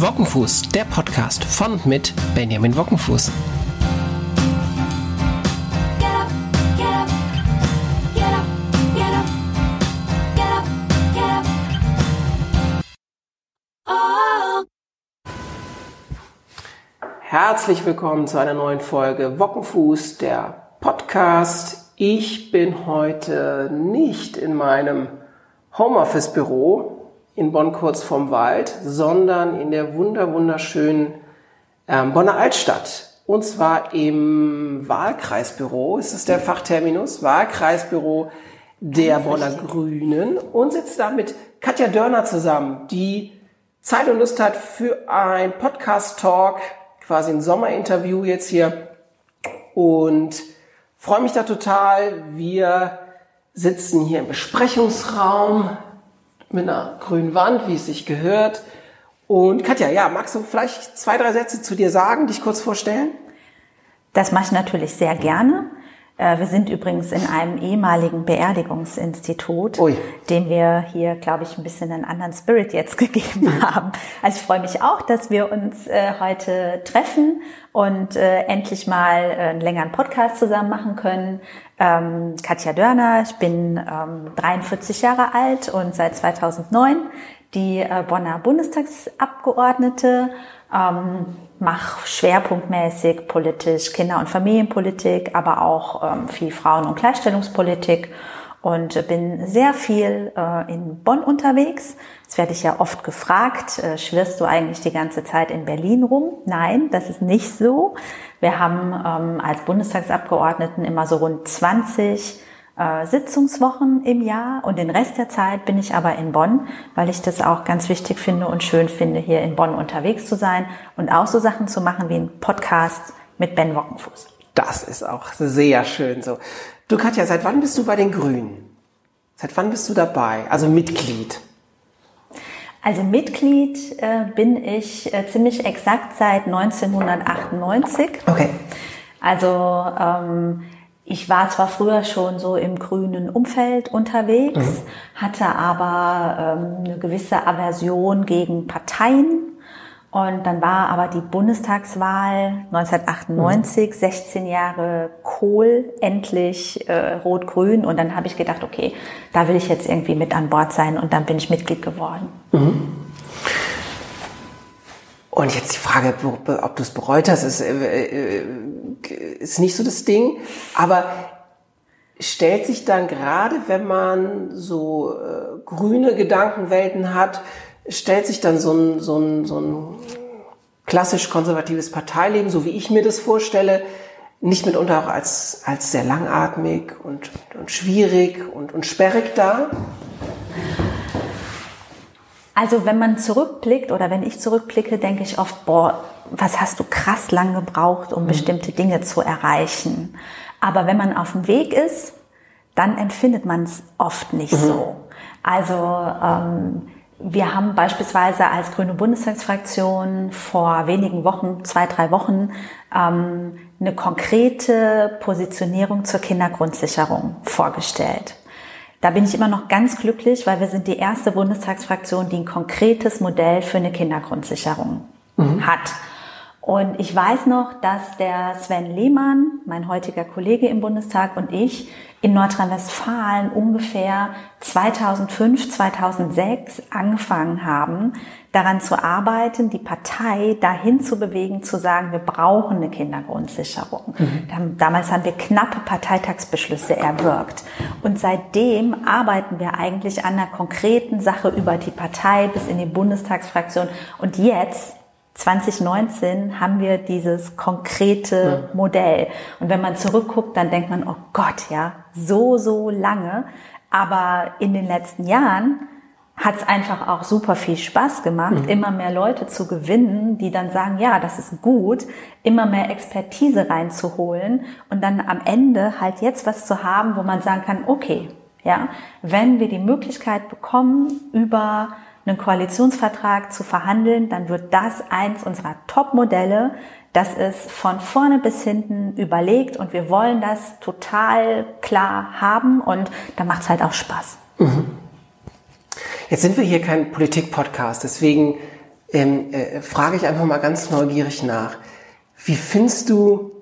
Wockenfuß, der Podcast von und mit Benjamin Wockenfuß. Herzlich willkommen zu einer neuen Folge Wockenfuß, der Podcast. Ich bin heute nicht in meinem Homeoffice-Büro, in Bonn kurz vorm Wald, sondern in der wunder wunderschönen ähm, Bonner Altstadt. Und zwar im Wahlkreisbüro, ist es der Fachterminus, Wahlkreisbüro der Bonner Grünen und sitzt da mit Katja Dörner zusammen, die Zeit und Lust hat für ein Podcast-Talk, quasi ein Sommerinterview jetzt hier. Und freue mich da total. Wir sitzen hier im Besprechungsraum mit einer grünen Wand, wie es sich gehört. Und Katja, ja, magst du vielleicht zwei, drei Sätze zu dir sagen, dich kurz vorstellen? Das mache ich natürlich sehr gerne. Äh, wir sind übrigens in einem ehemaligen Beerdigungsinstitut, Ui. dem wir hier, glaube ich, ein bisschen einen anderen Spirit jetzt gegeben haben. Also ich freue mich auch, dass wir uns äh, heute treffen und äh, endlich mal einen längeren Podcast zusammen machen können. Ähm, Katja Dörner, ich bin 43 ähm, Jahre alt und seit 2009 die Bonner Bundestagsabgeordnete. Ähm, mache schwerpunktmäßig politisch Kinder- und Familienpolitik, aber auch ähm, viel Frauen- und Gleichstellungspolitik und bin sehr viel äh, in Bonn unterwegs. Jetzt werde ich ja oft gefragt, äh, schwirrst du eigentlich die ganze Zeit in Berlin rum? Nein, das ist nicht so. Wir haben ähm, als Bundestagsabgeordneten immer so rund 20 äh, Sitzungswochen im Jahr und den Rest der Zeit bin ich aber in Bonn, weil ich das auch ganz wichtig finde und schön finde, hier in Bonn unterwegs zu sein und auch so Sachen zu machen wie ein Podcast mit Ben Wockenfuß. Das ist auch sehr schön so. Du Katja, seit wann bist du bei den Grünen? Seit wann bist du dabei? Also Mitglied? Also Mitglied äh, bin ich äh, ziemlich exakt seit 1998. Okay. Also ähm, ich war zwar früher schon so im grünen Umfeld unterwegs, mhm. hatte aber ähm, eine gewisse Aversion gegen Parteien. Und dann war aber die Bundestagswahl 1998, mhm. 16 Jahre Kohl, endlich äh, Rot-Grün. Und dann habe ich gedacht, okay, da will ich jetzt irgendwie mit an Bord sein. Und dann bin ich Mitglied geworden. Mhm. Und jetzt die Frage, ob du es bereut hast, ist, äh, äh, ist nicht so das Ding. Aber stellt sich dann gerade, wenn man so äh, grüne Gedankenwelten hat, stellt sich dann so ein, so ein, so ein klassisch konservatives Parteileben, so wie ich mir das vorstelle, nicht mitunter auch als, als sehr langatmig und, und schwierig und, und sperrig da? Also wenn man zurückblickt oder wenn ich zurückblicke, denke ich oft, boah, was hast du krass lang gebraucht, um mhm. bestimmte Dinge zu erreichen. Aber wenn man auf dem Weg ist, dann empfindet man es oft nicht mhm. so. Also ähm, wir haben beispielsweise als Grüne Bundestagsfraktion vor wenigen Wochen, zwei, drei Wochen, ähm, eine konkrete Positionierung zur Kindergrundsicherung vorgestellt. Da bin ich immer noch ganz glücklich, weil wir sind die erste Bundestagsfraktion, die ein konkretes Modell für eine Kindergrundsicherung mhm. hat. Und ich weiß noch, dass der Sven Lehmann, mein heutiger Kollege im Bundestag und ich in Nordrhein-Westfalen ungefähr 2005, 2006 angefangen haben, daran zu arbeiten, die Partei dahin zu bewegen, zu sagen, wir brauchen eine Kindergrundsicherung. Mhm. Damals haben wir knappe Parteitagsbeschlüsse erwirkt. Und seitdem arbeiten wir eigentlich an einer konkreten Sache über die Partei bis in die Bundestagsfraktion. Und jetzt 2019 haben wir dieses konkrete Modell. Und wenn man zurückguckt, dann denkt man, oh Gott, ja, so, so lange. Aber in den letzten Jahren hat es einfach auch super viel Spaß gemacht, mhm. immer mehr Leute zu gewinnen, die dann sagen, ja, das ist gut, immer mehr Expertise reinzuholen und dann am Ende halt jetzt was zu haben, wo man sagen kann, okay, ja, wenn wir die Möglichkeit bekommen, über einen Koalitionsvertrag zu verhandeln, dann wird das eins unserer Top-Modelle. Das ist von vorne bis hinten überlegt und wir wollen das total klar haben und da macht es halt auch Spaß. Mhm. Jetzt sind wir hier kein Politik-Podcast, deswegen ähm, äh, frage ich einfach mal ganz neugierig nach. Wie findest du,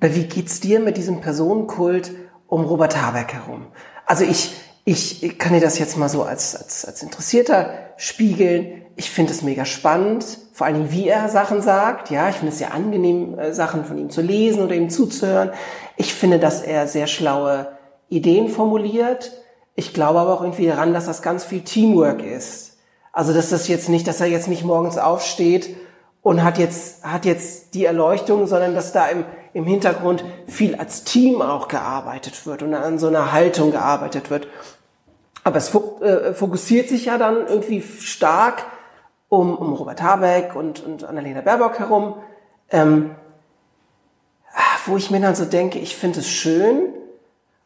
oder wie geht's dir mit diesem Personenkult um Robert Habeck herum? Also ich, ich kann dir das jetzt mal so als, als, als Interessierter spiegeln. Ich finde es mega spannend, vor allen Dingen, wie er Sachen sagt. Ja, ich finde es sehr angenehm, äh, Sachen von ihm zu lesen oder ihm zuzuhören. Ich finde, dass er sehr schlaue Ideen formuliert. Ich glaube aber auch irgendwie daran, dass das ganz viel Teamwork ist. Also, dass das jetzt nicht, dass er jetzt nicht morgens aufsteht und hat jetzt, hat jetzt die Erleuchtung, sondern dass da im, im Hintergrund viel als Team auch gearbeitet wird und an so einer Haltung gearbeitet wird. Aber es äh, fokussiert sich ja dann irgendwie stark um, um Robert Habeck und, und Annalena Baerbock herum, ähm, wo ich mir dann so denke, ich finde es schön,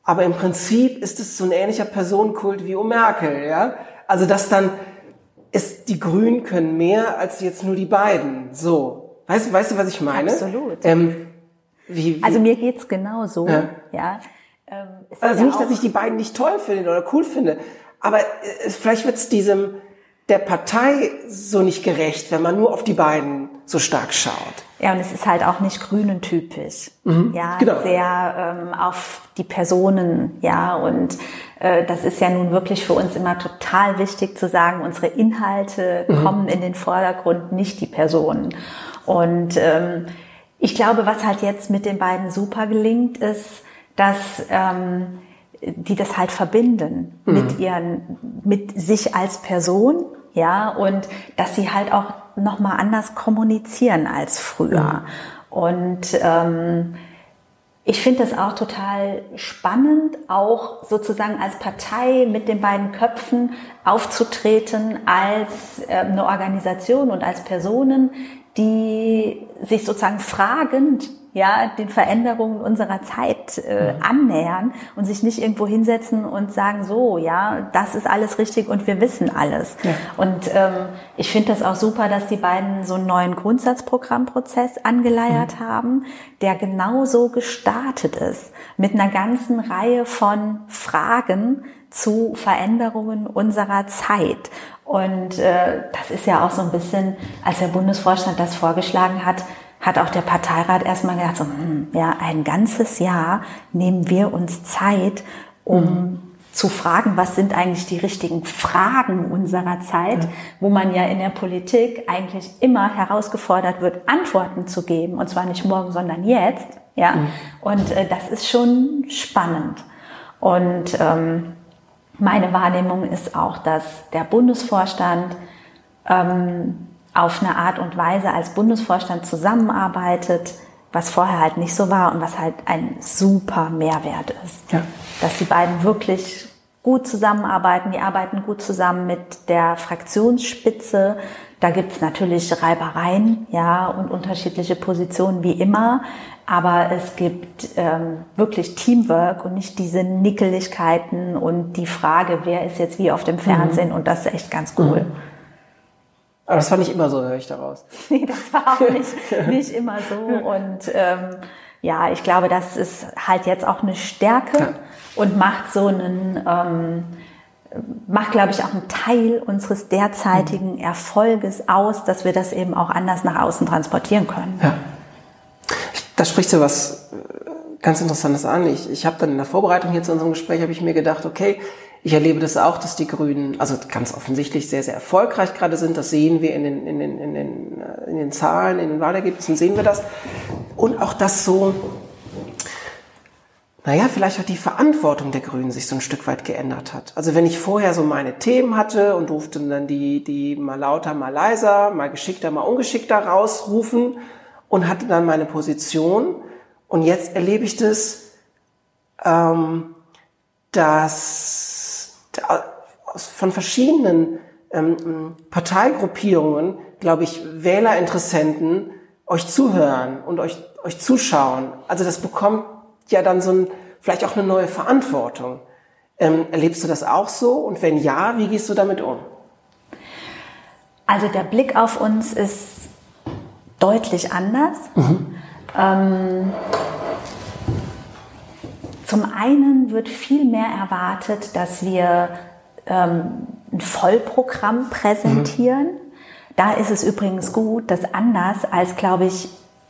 aber im Prinzip ist es so ein ähnlicher Personenkult wie um Merkel, ja. Also dass dann ist, die Grünen können mehr als jetzt nur die beiden. So. Weißt, weißt du, was ich meine? Absolut. Ähm, wie, wie, also mir geht's genauso, ja. ja. Ähm, also ja nicht, dass ich die beiden nicht toll finde oder cool finde, aber äh, vielleicht wird's diesem der Partei so nicht gerecht, wenn man nur auf die beiden so stark schaut. Ja, und es ist halt auch nicht grünen typisch. Mhm, ja, genau. sehr ähm, auf die Personen, ja, und äh, das ist ja nun wirklich für uns immer total wichtig zu sagen, unsere Inhalte mhm. kommen in den Vordergrund, nicht die Personen. Und ähm, ich glaube, was halt jetzt mit den beiden super gelingt, ist, dass ähm, die das halt verbinden mhm. mit ihren, mit sich als Person, ja, und dass sie halt auch noch mal anders kommunizieren als früher. Mhm. Und ähm, ich finde das auch total spannend, auch sozusagen als Partei mit den beiden Köpfen aufzutreten als äh, eine Organisation und als Personen, die sich sozusagen fragend ja, den Veränderungen unserer Zeit äh, mhm. annähern und sich nicht irgendwo hinsetzen und sagen, so, ja, das ist alles richtig und wir wissen alles. Ja. Und ähm, ich finde das auch super, dass die beiden so einen neuen Grundsatzprogrammprozess angeleiert mhm. haben, der genauso gestartet ist, mit einer ganzen Reihe von Fragen zu Veränderungen unserer Zeit. Und äh, das ist ja auch so ein bisschen, als der Bundesvorstand das vorgeschlagen hat, hat auch der Parteirat erstmal gedacht, so, hm, ja, ein ganzes Jahr nehmen wir uns Zeit, um mhm. zu fragen, was sind eigentlich die richtigen Fragen unserer Zeit, mhm. wo man ja in der Politik eigentlich immer herausgefordert wird, Antworten zu geben, und zwar nicht morgen, sondern jetzt. Ja, mhm. und äh, das ist schon spannend. Und ähm, meine Wahrnehmung ist auch, dass der Bundesvorstand ähm, auf eine Art und Weise als Bundesvorstand zusammenarbeitet, was vorher halt nicht so war und was halt ein super Mehrwert ist. Ja. Dass die beiden wirklich gut zusammenarbeiten, die arbeiten gut zusammen mit der Fraktionsspitze. Da gibt's natürlich Reibereien, ja, und unterschiedliche Positionen wie immer. Aber es gibt ähm, wirklich Teamwork und nicht diese Nickeligkeiten und die Frage, wer ist jetzt wie auf dem Fernsehen. Mhm. Und das ist echt ganz cool. Mhm. Aber das war nicht immer so, höre ich daraus. Nee, das war auch nicht, nicht immer so. Und ähm, ja, ich glaube, das ist halt jetzt auch eine Stärke ja. und macht so einen, ähm, macht, glaube ich, auch einen Teil unseres derzeitigen mhm. Erfolges aus, dass wir das eben auch anders nach außen transportieren können. Ja. Da sprichst du was äh, ganz Interessantes an. Ich, ich habe dann in der Vorbereitung hier zu unserem Gespräch, habe ich mir gedacht, okay, ich erlebe das auch, dass die Grünen, also ganz offensichtlich sehr, sehr erfolgreich gerade sind. Das sehen wir in den, in den, in den, äh, in den Zahlen, in den Wahlergebnissen sehen wir das. Und auch das so, naja, vielleicht hat die Verantwortung der Grünen sich so ein Stück weit geändert hat. Also wenn ich vorher so meine Themen hatte und durfte dann die, die mal lauter, mal leiser, mal geschickter, mal ungeschickter rausrufen und hatte dann meine Position. Und jetzt erlebe ich das, ähm, dass von verschiedenen ähm, Parteigruppierungen, glaube ich, Wählerinteressenten euch zuhören und euch, euch zuschauen. Also das bekommt ja dann so ein, vielleicht auch eine neue Verantwortung. Ähm, erlebst du das auch so? Und wenn ja, wie gehst du damit um? Also der Blick auf uns ist deutlich anders. Mhm. Ähm, zum einen wird viel mehr erwartet, dass wir ähm, ein Vollprogramm präsentieren. Mhm. Da ist es übrigens gut, dass anders als, glaube ich,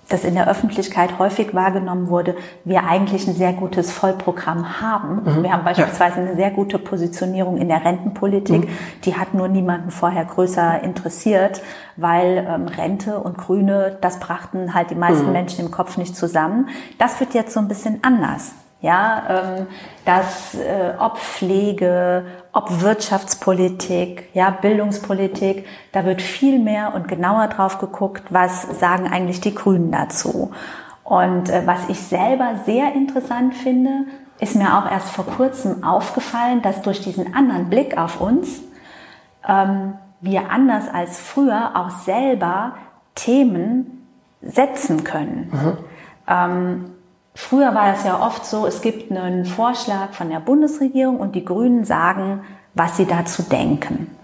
das in der Öffentlichkeit häufig wahrgenommen wurde, wir eigentlich ein sehr gutes Vollprogramm haben. Mhm. Wir haben beispielsweise ja. eine sehr gute Positionierung in der Rentenpolitik. Mhm. Die hat nur niemanden vorher größer interessiert, weil ähm, Rente und Grüne, das brachten halt die meisten mhm. Menschen im Kopf nicht zusammen. Das wird jetzt so ein bisschen anders. Ja, ähm, dass äh, ob Pflege, ob Wirtschaftspolitik, ja, Bildungspolitik, da wird viel mehr und genauer drauf geguckt, was sagen eigentlich die Grünen dazu. Und äh, was ich selber sehr interessant finde, ist mir auch erst vor kurzem aufgefallen, dass durch diesen anderen Blick auf uns ähm, wir anders als früher auch selber Themen setzen können. Mhm. Ähm, Früher war es ja oft so, es gibt einen Vorschlag von der Bundesregierung und die Grünen sagen, was sie dazu denken.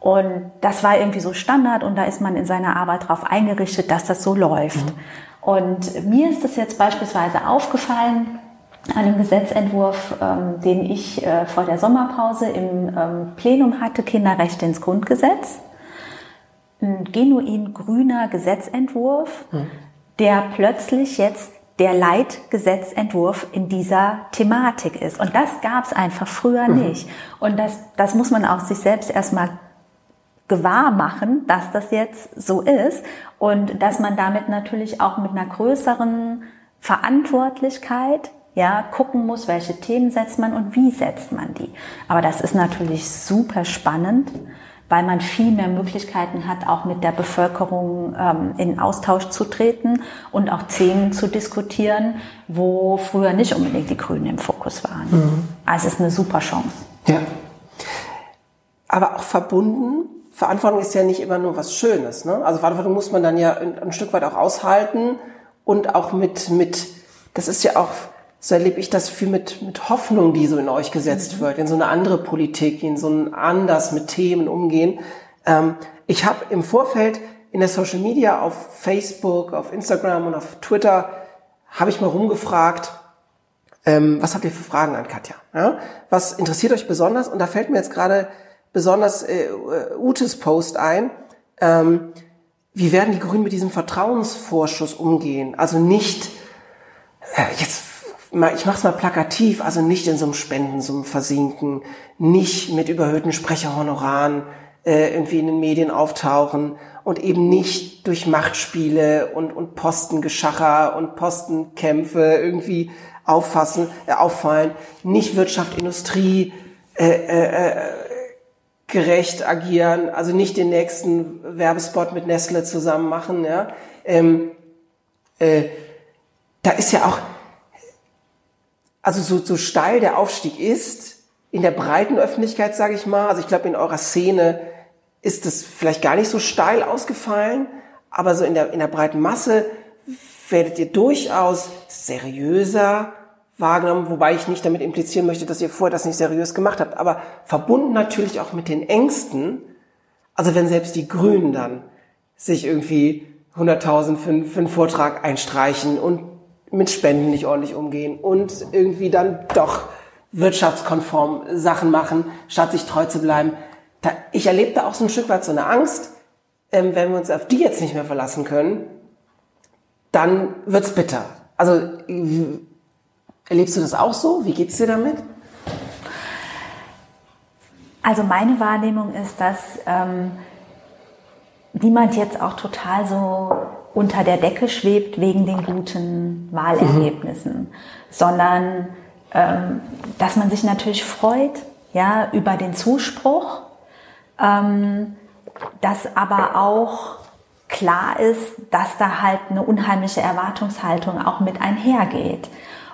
Und das war irgendwie so Standard und da ist man in seiner Arbeit darauf eingerichtet, dass das so läuft. Mhm. Und mir ist das jetzt beispielsweise aufgefallen an dem Gesetzentwurf, ähm, den ich äh, vor der Sommerpause im ähm, Plenum hatte, Kinderrechte ins Grundgesetz. Ein genuin grüner Gesetzentwurf, mhm. der plötzlich jetzt der Leitgesetzentwurf in dieser Thematik ist. Und das gab es einfach früher mhm. nicht. Und das, das muss man auch sich selbst erstmal gewahr machen, dass das jetzt so ist und dass man damit natürlich auch mit einer größeren Verantwortlichkeit ja, gucken muss, welche Themen setzt man und wie setzt man die. Aber das ist natürlich super spannend weil man viel mehr Möglichkeiten hat, auch mit der Bevölkerung ähm, in Austausch zu treten und auch Themen zu diskutieren, wo früher nicht unbedingt die Grünen im Fokus waren. Mhm. Also es ist eine super Chance. Ja. Aber auch verbunden, Verantwortung ist ja nicht immer nur was Schönes. Ne? Also Verantwortung muss man dann ja ein, ein Stück weit auch aushalten und auch mit, mit, das ist ja auch so erlebe ich das viel mit, mit Hoffnung, die so in euch gesetzt mhm. wird, in so eine andere Politik, in so ein anders mit Themen umgehen. Ähm, ich habe im Vorfeld in der Social Media auf Facebook, auf Instagram und auf Twitter habe ich mal rumgefragt, ähm, was habt ihr für Fragen an Katja? Ja? Was interessiert euch besonders? Und da fällt mir jetzt gerade besonders äh, Utes Post ein. Ähm, wie werden die Grünen mit diesem Vertrauensvorschuss umgehen? Also nicht, äh, jetzt ich mache es mal plakativ, also nicht in so einem Spendensummen versinken, nicht mit überhöhten Sprecherhonoraren äh, irgendwie in den Medien auftauchen und eben nicht durch Machtspiele und, und Postengeschacher und Postenkämpfe irgendwie auffassen, äh, auffallen, nicht Wirtschaft, Industrie äh, äh, äh, gerecht agieren, also nicht den nächsten Werbespot mit Nestle zusammen machen. Ja? Ähm, äh, da ist ja auch also so, so steil der Aufstieg ist, in der breiten Öffentlichkeit, sage ich mal, also ich glaube, in eurer Szene ist es vielleicht gar nicht so steil ausgefallen, aber so in der, in der breiten Masse werdet ihr durchaus seriöser wahrgenommen, wobei ich nicht damit implizieren möchte, dass ihr vorher das nicht seriös gemacht habt, aber verbunden natürlich auch mit den Ängsten, also wenn selbst die Grünen dann sich irgendwie 100.000 für, für einen Vortrag einstreichen und mit Spenden nicht ordentlich umgehen und irgendwie dann doch wirtschaftskonform Sachen machen, statt sich treu zu bleiben. Da, ich erlebe da auch so ein Stück weit so eine Angst, ähm, wenn wir uns auf die jetzt nicht mehr verlassen können, dann wird's bitter. Also erlebst du das auch so? Wie geht's dir damit? Also meine Wahrnehmung ist, dass ähm, niemand jetzt auch total so unter der Decke schwebt wegen den guten Wahlergebnissen, mhm. sondern ähm, dass man sich natürlich freut ja, über den Zuspruch, ähm, dass aber auch klar ist, dass da halt eine unheimliche Erwartungshaltung auch mit einhergeht.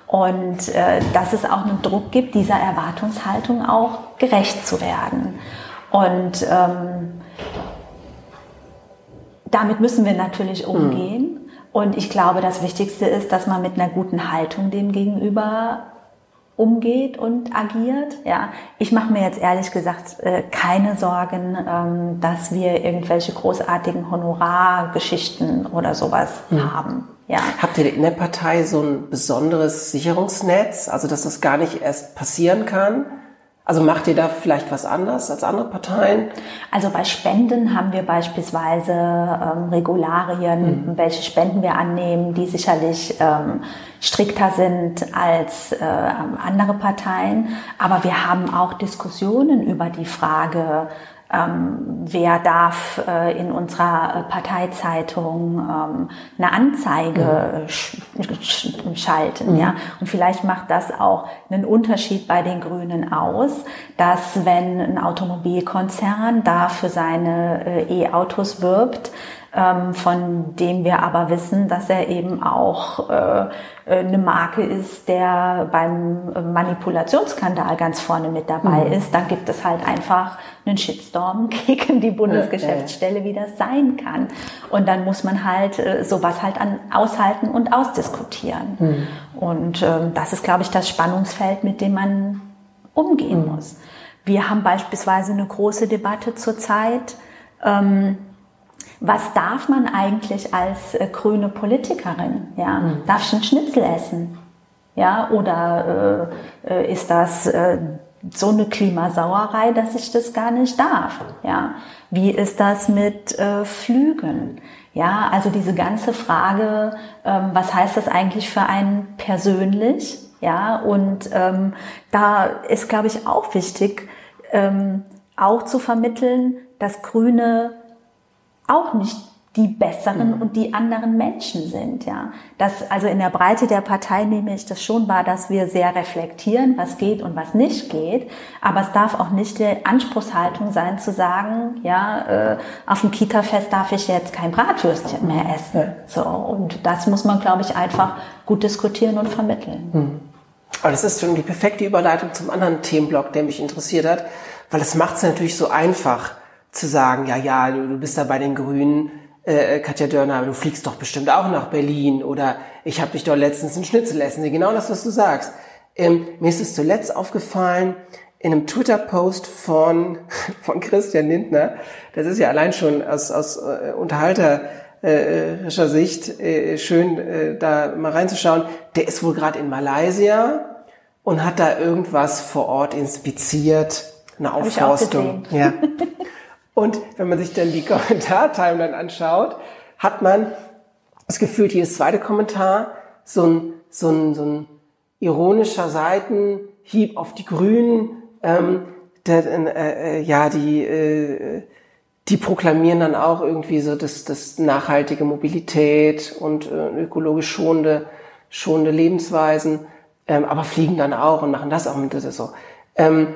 Und äh, dass es auch einen Druck gibt, dieser Erwartungshaltung auch gerecht zu werden. Und ähm, damit müssen wir natürlich hm. umgehen. Mhm. Und ich glaube, das Wichtigste ist, dass man mit einer guten Haltung dem gegenüber umgeht und agiert. Ja, ich mache mir jetzt ehrlich gesagt äh, keine Sorgen, ähm, dass wir irgendwelche großartigen Honorargeschichten oder sowas mhm. haben. Ja. Habt ihr in der Partei so ein besonderes Sicherungsnetz, also dass das gar nicht erst passieren kann? Also macht ihr da vielleicht was anders als andere Parteien? Also bei Spenden haben wir beispielsweise ähm, Regularien, mhm. welche Spenden wir annehmen, die sicherlich ähm, strikter sind als äh, andere Parteien. Aber wir haben auch Diskussionen über die Frage, ähm, wer darf äh, in unserer äh, Parteizeitung ähm, eine Anzeige sch sch schalten, mhm. ja. Und vielleicht macht das auch einen Unterschied bei den Grünen aus, dass wenn ein Automobilkonzern da für seine äh, E-Autos wirbt, von dem wir aber wissen, dass er eben auch äh, eine Marke ist, der beim Manipulationsskandal ganz vorne mit dabei mhm. ist, dann gibt es halt einfach einen Shitstorm gegen die Bundesgeschäftsstelle, wie das sein kann. Und dann muss man halt äh, sowas halt an, aushalten und ausdiskutieren. Mhm. Und ähm, das ist, glaube ich, das Spannungsfeld, mit dem man umgehen mhm. muss. Wir haben beispielsweise eine große Debatte zurzeit. Ähm, was darf man eigentlich als äh, grüne Politikerin? Ja, mhm. darf ich einen Schnitzel essen? Ja, oder äh, äh, ist das äh, so eine Klimasauerei, dass ich das gar nicht darf? Ja, wie ist das mit äh, Flügen? Ja, also diese ganze Frage, ähm, was heißt das eigentlich für einen persönlich? Ja, und ähm, da ist, glaube ich, auch wichtig, ähm, auch zu vermitteln, dass Grüne auch nicht die besseren mhm. und die anderen Menschen sind, ja. Das, also in der Breite der Partei nehme ich das schon wahr, dass wir sehr reflektieren, was geht und was nicht geht. Aber es darf auch nicht die Anspruchshaltung sein, zu sagen, ja, äh, auf dem Kita-Fest darf ich jetzt kein Bratwürstchen mehr essen. So. Und das muss man, glaube ich, einfach gut diskutieren und vermitteln. Mhm. Aber das ist schon die perfekte Überleitung zum anderen Themenblock, der mich interessiert hat, weil das macht es natürlich so einfach zu sagen, ja, ja, du, bist da bei den Grünen, äh, Katja Dörner, du fliegst doch bestimmt auch nach Berlin oder ich habe dich doch letztens ein Schnitzel essen. Genau das, was du sagst. Ähm, mir ist es zuletzt aufgefallen, in einem Twitter-Post von, von Christian Lindner, das ist ja allein schon aus, aus äh, unterhalterischer Sicht äh, schön, äh, da mal reinzuschauen, der ist wohl gerade in Malaysia und hat da irgendwas vor Ort inspiziert, eine Aufforstung. Ja. Und wenn man sich dann die Kommentartimeline anschaut, hat man das Gefühl, jedes zweite Kommentar so ein, so ein, so ein ironischer Seitenhieb auf die Grünen. Ähm, der, äh, äh, ja, die, äh, die proklamieren dann auch irgendwie so das, das nachhaltige Mobilität und äh, ökologisch schonende, schonende Lebensweisen, ähm, aber fliegen dann auch und machen das auch mit. So. Ähm,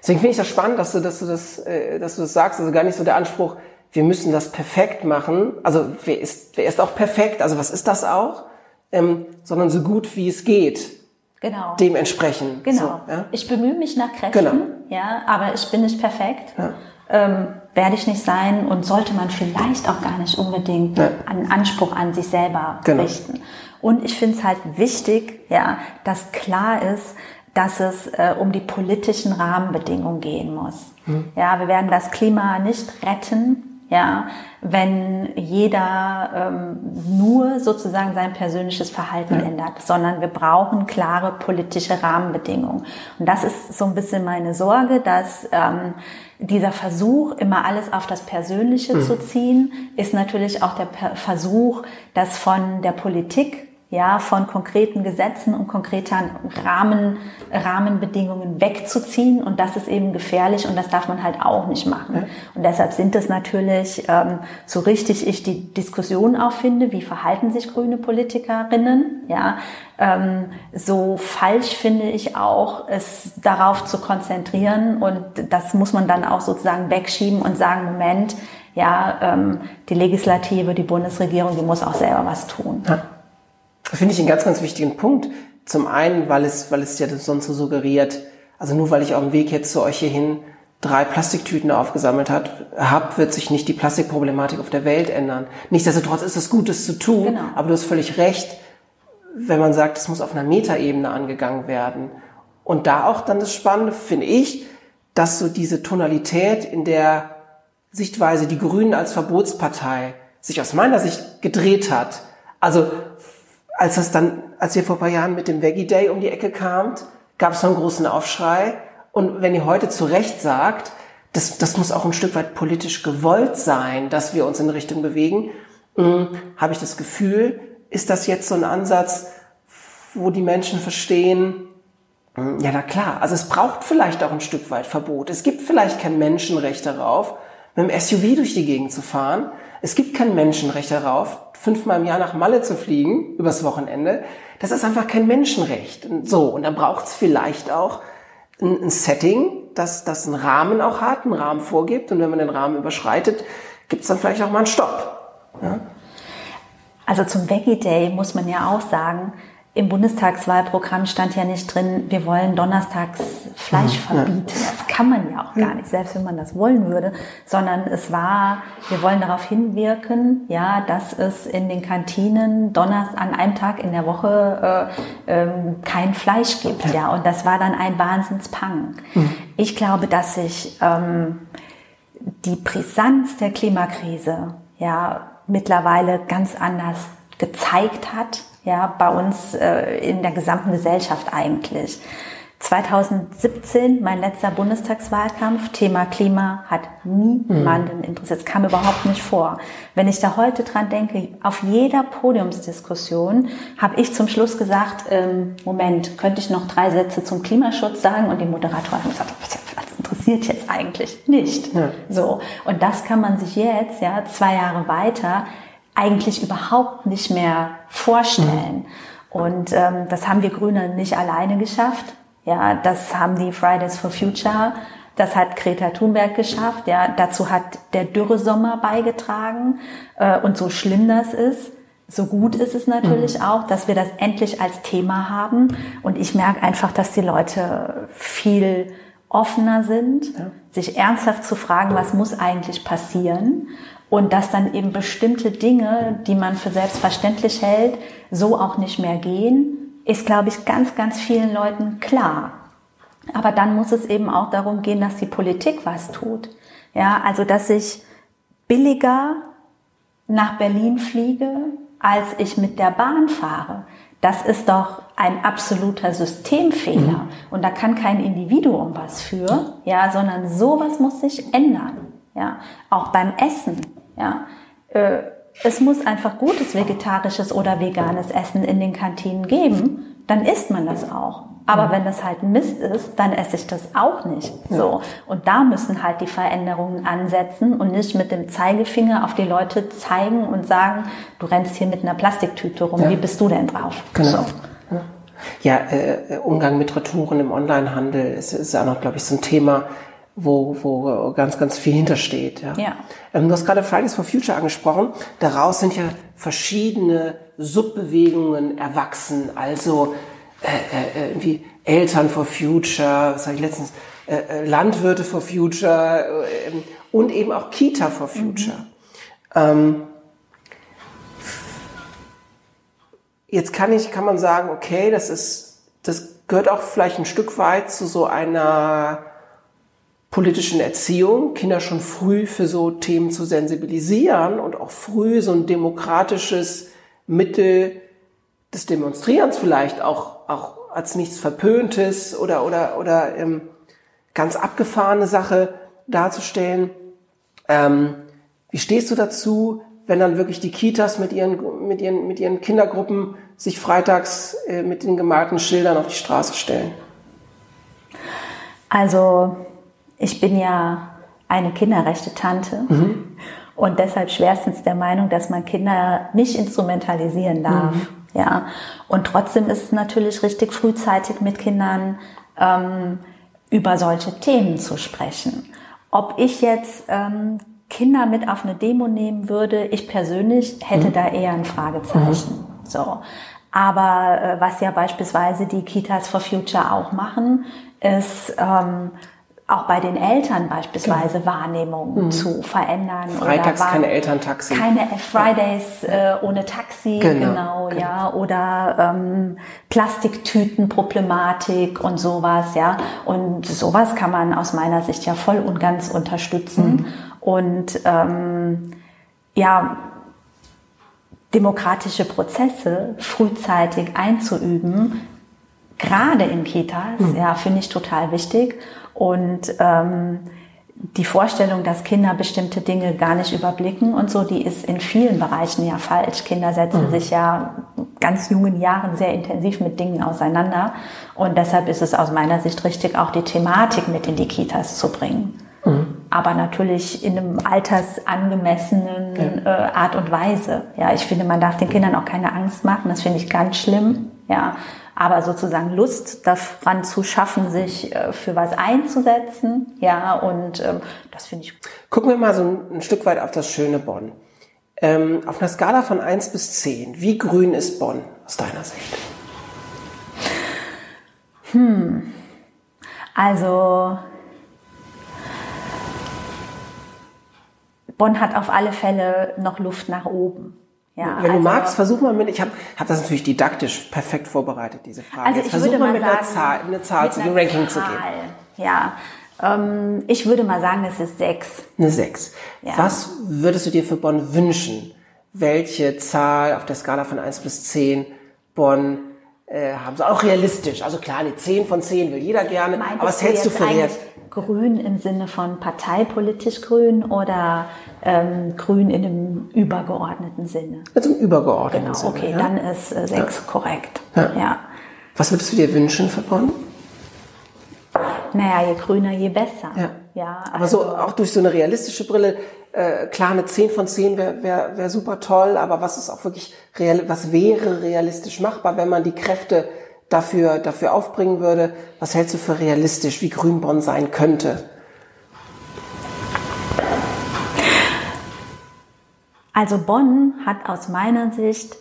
Deswegen finde ich das spannend, dass du, dass du das, äh, dass du das sagst. Also gar nicht so der Anspruch, wir müssen das perfekt machen. Also wer ist, wer ist auch perfekt? Also was ist das auch? Ähm, sondern so gut wie es geht. Genau. Dementsprechend. Genau. So, ja? Ich bemühe mich nach Kräften. Genau. Ja, aber ich bin nicht perfekt. Ja. Ähm, werde ich nicht sein und sollte man vielleicht auch gar nicht unbedingt ja. einen Anspruch an sich selber genau. richten. Und ich finde es halt wichtig, ja, dass klar ist, dass es äh, um die politischen Rahmenbedingungen gehen muss. Mhm. Ja, wir werden das Klima nicht retten, ja, wenn jeder ähm, nur sozusagen sein persönliches Verhalten ja. ändert, sondern wir brauchen klare politische Rahmenbedingungen. Und das ist so ein bisschen meine Sorge, dass ähm, dieser Versuch, immer alles auf das Persönliche mhm. zu ziehen, ist natürlich auch der Versuch, das von der Politik ja, von konkreten Gesetzen und konkreten Rahmen, Rahmenbedingungen wegzuziehen. Und das ist eben gefährlich und das darf man halt auch nicht machen. Und deshalb sind es natürlich, ähm, so richtig ich die Diskussion auch finde, wie verhalten sich grüne Politikerinnen, ja, ähm, so falsch finde ich auch, es darauf zu konzentrieren. Und das muss man dann auch sozusagen wegschieben und sagen, Moment, ja, ähm, die Legislative, die Bundesregierung, die muss auch selber was tun. Ja. Finde ich einen ganz, ganz wichtigen Punkt. Zum einen, weil es, weil es ja sonst so suggeriert, also nur weil ich auf dem Weg jetzt zu euch hierhin drei Plastiktüten aufgesammelt hat, hab, wird sich nicht die Plastikproblematik auf der Welt ändern. Nichtsdestotrotz ist es gut, das zu tun, genau. aber du hast völlig recht, wenn man sagt, es muss auf einer Metaebene angegangen werden. Und da auch dann das Spannende, finde ich, dass so diese Tonalität in der Sichtweise die Grünen als Verbotspartei sich aus meiner Sicht gedreht hat. Also als das dann, als ihr vor ein paar Jahren mit dem Veggie Day um die Ecke kamt, gab es einen großen Aufschrei. Und wenn ihr heute zu Recht sagt, das, das muss auch ein Stück weit politisch gewollt sein, dass wir uns in Richtung bewegen, hm, habe ich das Gefühl, ist das jetzt so ein Ansatz, wo die Menschen verstehen, hm, ja, na klar, also es braucht vielleicht auch ein Stück weit Verbot. Es gibt vielleicht kein Menschenrecht darauf, mit dem SUV durch die Gegend zu fahren. Es gibt kein Menschenrecht darauf, fünfmal im Jahr nach Malle zu fliegen, übers Wochenende. Das ist einfach kein Menschenrecht. So, und dann braucht es vielleicht auch ein, ein Setting, das, das einen Rahmen auch hat, einen Rahmen vorgibt. Und wenn man den Rahmen überschreitet, gibt es dann vielleicht auch mal einen Stopp. Ja? Also zum Veggie Day muss man ja auch sagen, im Bundestagswahlprogramm stand ja nicht drin, wir wollen donnerstags Fleisch mhm, verbieten. Das kann man ja auch gar nicht, selbst wenn man das wollen würde, sondern es war, wir wollen darauf hinwirken, ja, dass es in den Kantinen Donnerstag an einem Tag in der Woche äh, ähm, kein Fleisch gibt, ja, und das war dann ein Wahnsinnspang. Mhm. Ich glaube, dass sich ähm, die Brisanz der Klimakrise, ja, mittlerweile ganz anders gezeigt hat ja, bei uns äh, in der gesamten Gesellschaft eigentlich. 2017, mein letzter Bundestagswahlkampf, Thema Klima hat niemanden interessiert. Es kam überhaupt nicht vor. Wenn ich da heute dran denke, auf jeder Podiumsdiskussion habe ich zum Schluss gesagt, ähm, Moment, könnte ich noch drei Sätze zum Klimaschutz sagen? Und die Moderatoren haben gesagt, was interessiert jetzt eigentlich nicht? Ja. So. Und das kann man sich jetzt, ja, zwei Jahre weiter eigentlich überhaupt nicht mehr vorstellen. Mhm. Und ähm, das haben wir Grüne nicht alleine geschafft. Ja, das haben die Fridays for Future, das hat Greta Thunberg geschafft. Ja, dazu hat der Dürresommer beigetragen. Äh, und so schlimm das ist, so gut ist es natürlich mhm. auch, dass wir das endlich als Thema haben. Und ich merke einfach, dass die Leute viel offener sind, ja. sich ernsthaft zu fragen, was muss eigentlich passieren und dass dann eben bestimmte Dinge, die man für selbstverständlich hält, so auch nicht mehr gehen, ist, glaube ich, ganz, ganz vielen Leuten klar. Aber dann muss es eben auch darum gehen, dass die Politik was tut. Ja, also, dass ich billiger nach Berlin fliege, als ich mit der Bahn fahre. Das ist doch ein absoluter Systemfehler. Mhm. Und da kann kein Individuum was für, ja, sondern sowas muss sich ändern. Ja, auch beim Essen. Ja, äh, es muss einfach gutes vegetarisches oder veganes Essen in den Kantinen geben, dann isst man das auch. Aber wenn das halt Mist ist, dann esse ich das auch nicht. So. Und da müssen halt die Veränderungen ansetzen und nicht mit dem Zeigefinger auf die Leute zeigen und sagen, du rennst hier mit einer Plastiktüte rum, ja. wie bist du denn drauf? Genau. So. Ja, äh, Umgang mit Retouren im Onlinehandel ist, ist auch noch, glaube ich, so ein Thema, wo, wo ganz, ganz viel hintersteht. Ja. ja. Ähm, du hast gerade Fridays for Future angesprochen. Daraus sind ja verschiedene Subbewegungen erwachsen. Also äh, äh, irgendwie Eltern for Future, was habe ich letztens, äh, äh, Landwirte for Future äh, und eben auch Kita for Future. Mhm. Ähm, jetzt kann ich, kann man sagen, okay, das ist, das gehört auch vielleicht ein Stück weit zu so einer politischen Erziehung, Kinder schon früh für so Themen zu sensibilisieren und auch früh so ein demokratisches Mittel des Demonstrierens vielleicht auch, auch als nichts Verpöntes oder, oder, oder ähm, ganz abgefahrene Sache darzustellen. Ähm, wie stehst du dazu, wenn dann wirklich die Kitas mit ihren, mit ihren, mit ihren Kindergruppen sich freitags äh, mit den gemalten Schildern auf die Straße stellen? Also ich bin ja eine Kinderrechte-Tante mhm. und deshalb schwerstens der Meinung, dass man Kinder nicht instrumentalisieren darf. Mhm. Ja, und trotzdem ist es natürlich richtig frühzeitig mit Kindern ähm, über solche Themen zu sprechen. Ob ich jetzt ähm, Kinder mit auf eine Demo nehmen würde, ich persönlich hätte mhm. da eher ein Fragezeichen. Mhm. So. Aber äh, was ja beispielsweise die Kitas for Future auch machen, ist ähm, auch bei den Eltern beispielsweise genau. Wahrnehmungen mhm. zu verändern. Freitags keine Elterntaxi. Keine Fridays äh, ohne Taxi, genau, genau, genau. ja. Oder ähm, Plastiktütenproblematik und sowas, ja. Und sowas kann man aus meiner Sicht ja voll und ganz unterstützen. Mhm. Und ähm, ja, demokratische Prozesse frühzeitig einzuüben, gerade in Kitas, mhm. ja, finde ich total wichtig. Und ähm, die Vorstellung, dass Kinder bestimmte Dinge gar nicht überblicken und so, die ist in vielen Bereichen ja falsch. Kinder setzen mhm. sich ja ganz jungen Jahren sehr intensiv mit Dingen auseinander. Und deshalb ist es aus meiner Sicht richtig, auch die Thematik mit in die Kitas zu bringen. Mhm. Aber natürlich in einem altersangemessenen ja. äh, Art und Weise. Ja, ich finde, man darf den Kindern auch keine Angst machen. Das finde ich ganz schlimm. Ja, aber sozusagen Lust daran zu schaffen, sich äh, für was einzusetzen. Ja, und ähm, das finde ich. Gucken wir mal so ein, ein, Stück weit auf das schöne Bonn. Ähm, auf einer Skala von 1 bis 10, wie grün ist Bonn aus deiner Sicht? Hm. Also Bonn hat auf alle Fälle noch Luft nach oben. Ja, Wenn also, du magst, versuch mal mit, ich habe hab das natürlich didaktisch perfekt vorbereitet, diese Frage. Also ich versuch würde mal mit sagen, einer Zahl, eine Zahl zu dem Ranking Zahl, zu geben. Ja, ähm, ich würde mal sagen, es ist sechs. Eine sechs. Ja. Was würdest du dir für Bonn wünschen? Welche Zahl auf der Skala von eins bis zehn Bonn äh, haben sie auch realistisch. Also klar, eine 10 von 10 will jeder gerne. Meintest aber was hältst du für realistisch? Grün im Sinne von parteipolitisch grün oder ähm, grün in einem übergeordneten Sinne? Also im übergeordneten genau, Sinne. Okay, ja? dann ist äh, 6 ja. korrekt. Ja. ja. Was würdest du dir wünschen für Bonn? Naja, je grüner, je besser. Ja. ja aber also, so auch durch so eine realistische Brille, äh, klar, eine 10 von 10 wäre wär, wär super toll, aber was ist auch wirklich real, was wäre realistisch machbar, wenn man die Kräfte dafür, dafür aufbringen würde? Was hältst du für realistisch, wie grün Bonn sein könnte? Also Bonn hat aus meiner Sicht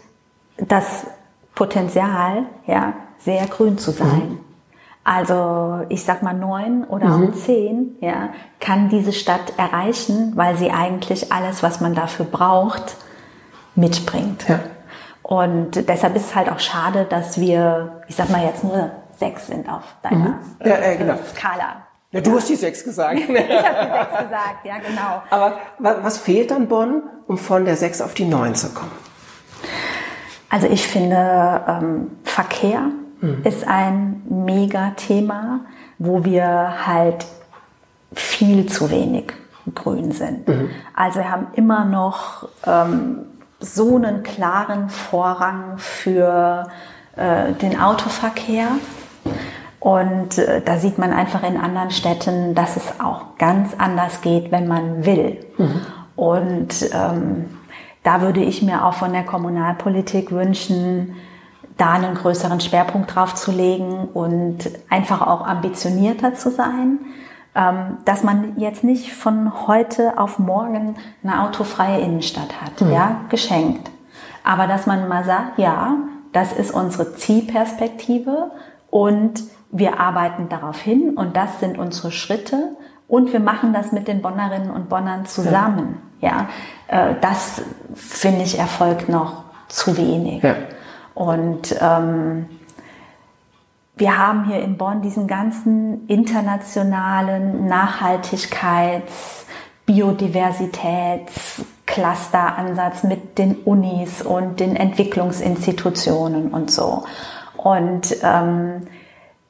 das Potenzial, ja, sehr grün zu sein. Mhm. Also ich sag mal neun oder mhm. auch zehn, ja, kann diese Stadt erreichen, weil sie eigentlich alles, was man dafür braucht, mitbringt. Ja. Und deshalb ist es halt auch schade, dass wir, ich sag mal jetzt nur sechs sind auf deiner mhm. ja, äh, genau. Skala. Ja, du hast die sechs gesagt. ich habe die sechs gesagt, ja genau. Aber was fehlt dann Bonn, um von der sechs auf die neun zu kommen? Also ich finde ähm, Verkehr mhm. ist ein Mega-Thema, wo wir halt viel zu wenig grün sind. Mhm. Also wir haben immer noch ähm, so einen klaren Vorrang für äh, den Autoverkehr. Und äh, da sieht man einfach in anderen Städten, dass es auch ganz anders geht, wenn man will. Mhm. Und ähm, da würde ich mir auch von der Kommunalpolitik wünschen, da einen größeren Schwerpunkt drauf zu legen und einfach auch ambitionierter zu sein, ähm, dass man jetzt nicht von heute auf morgen eine autofreie Innenstadt hat, mhm. ja, geschenkt. Aber dass man mal sagt, ja, das ist unsere Zielperspektive und wir arbeiten darauf hin und das sind unsere Schritte und wir machen das mit den Bonnerinnen und Bonnern zusammen. Ja, ja. Äh, das finde ich erfolgt noch zu wenig. Ja. Und ähm, wir haben hier in Bonn diesen ganzen internationalen Nachhaltigkeits-, Biodiversitäts-Cluster-Ansatz mit den Unis und den Entwicklungsinstitutionen und so. Und ähm,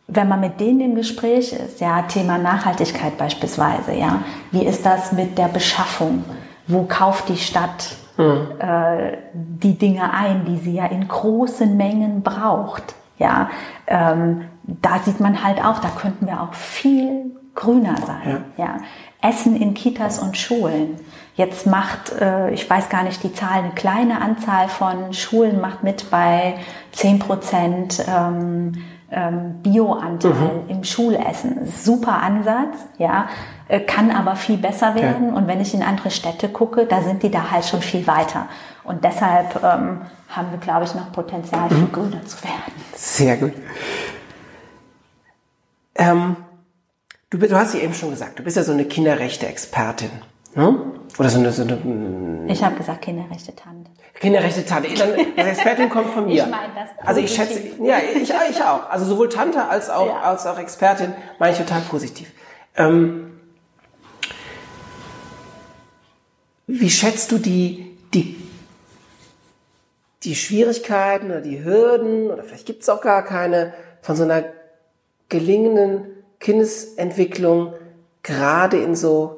wenn man mit denen im Gespräch ist, ja, Thema Nachhaltigkeit beispielsweise, ja, wie ist das mit der Beschaffung? Wo kauft die Stadt mhm. äh, die Dinge ein, die sie ja in großen Mengen braucht. Ja, ähm, da sieht man halt auch, da könnten wir auch viel grüner sein. Ja. ja. Essen in Kitas und Schulen. Jetzt macht, äh, ich weiß gar nicht die Zahl, eine kleine Anzahl von Schulen macht mit bei 10 Prozent ähm, ähm, Bioanteil mhm. im Schulessen. Super Ansatz, ja. Äh, kann aber viel besser werden. Okay. Und wenn ich in andere Städte gucke, da sind die da halt schon viel weiter. Und deshalb ähm, haben wir, glaube ich, noch Potenzial, viel mhm. grüner zu werden. Sehr gut. Ähm, du, du hast ja eben schon gesagt, du bist ja so eine Kinderrechte-Expertin. Ne? Oder so eine, so eine mm. Ich habe gesagt Kinderrechte Tante. Kinderrechte Tante. Dann, das Expertin kommt von mir. Ich meine das. Also ich schätze, ja, ich, ich auch. Also sowohl Tante als auch, ja. als auch Expertin meine ich total positiv. Ähm, Wie schätzt du die, die, die Schwierigkeiten oder die Hürden, oder vielleicht gibt es auch gar keine, von so einer gelingenden Kindesentwicklung gerade in so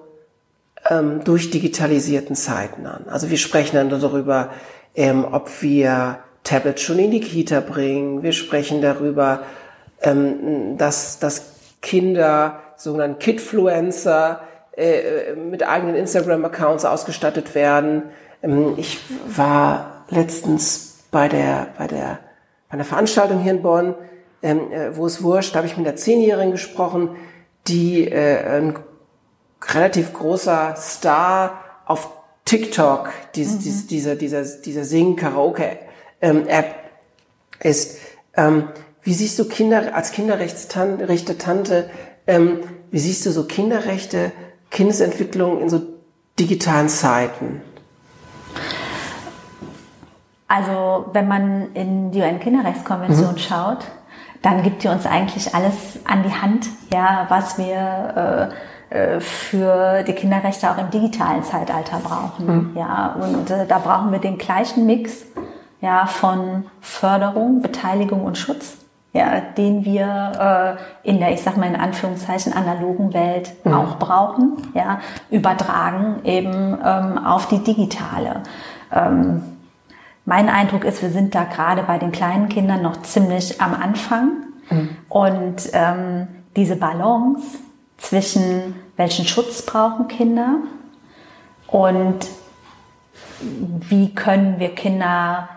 ähm, durchdigitalisierten Zeiten an. Also wir sprechen dann darüber, ähm, ob wir Tablets schon in die Kita bringen. Wir sprechen darüber, ähm, dass, dass Kinder, sogenannten Kidfluencer, äh, mit eigenen Instagram-Accounts ausgestattet werden. Ähm, ich war letztens bei der, bei der, bei einer Veranstaltung hier in Bonn, ähm, äh, wo es wurscht, da habe ich mit einer Zehnjährigen gesprochen, die äh, ein relativ großer Star auf TikTok, dies, mhm. dies, dieser, dieser, dieser Sing-Karaoke-App ähm, ist. Ähm, wie siehst du Kinder als Kinderrechtsrechte Tante, ähm, wie siehst du so Kinderrechte, Kindesentwicklung in so digitalen Zeiten? Also wenn man in die UN-Kinderrechtskonvention mhm. schaut, dann gibt die uns eigentlich alles an die Hand, ja, was wir äh für die Kinderrechte auch im digitalen Zeitalter brauchen. Mhm. Ja, und äh, da brauchen wir den gleichen Mix ja, von Förderung, Beteiligung und Schutz, ja, den wir äh, in der, ich sag mal in Anführungszeichen, analogen Welt mhm. auch brauchen, ja, übertragen eben ähm, auf die digitale. Ähm, mein Eindruck ist, wir sind da gerade bei den kleinen Kindern noch ziemlich am Anfang mhm. und ähm, diese Balance zwischen welchen Schutz brauchen Kinder und wie können wir Kinder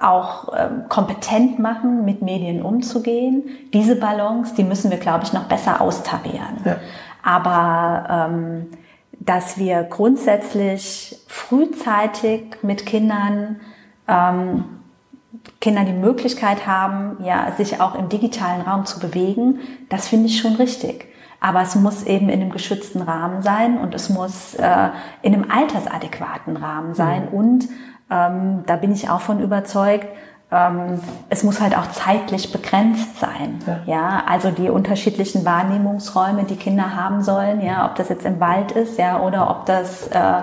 auch ähm, kompetent machen, mit Medien umzugehen. Diese Balance, die müssen wir, glaube ich, noch besser austarieren. Ja. Aber ähm, dass wir grundsätzlich frühzeitig mit Kindern ähm, Kinder die Möglichkeit haben, ja, sich auch im digitalen Raum zu bewegen, das finde ich schon richtig. Aber es muss eben in einem geschützten Rahmen sein und es muss äh, in einem altersadäquaten Rahmen sein mhm. und ähm, da bin ich auch von überzeugt, ähm, es muss halt auch zeitlich begrenzt sein. Ja. ja. also die unterschiedlichen Wahrnehmungsräume, die Kinder haben sollen, ja, ob das jetzt im Wald ist, ja, oder ob das äh,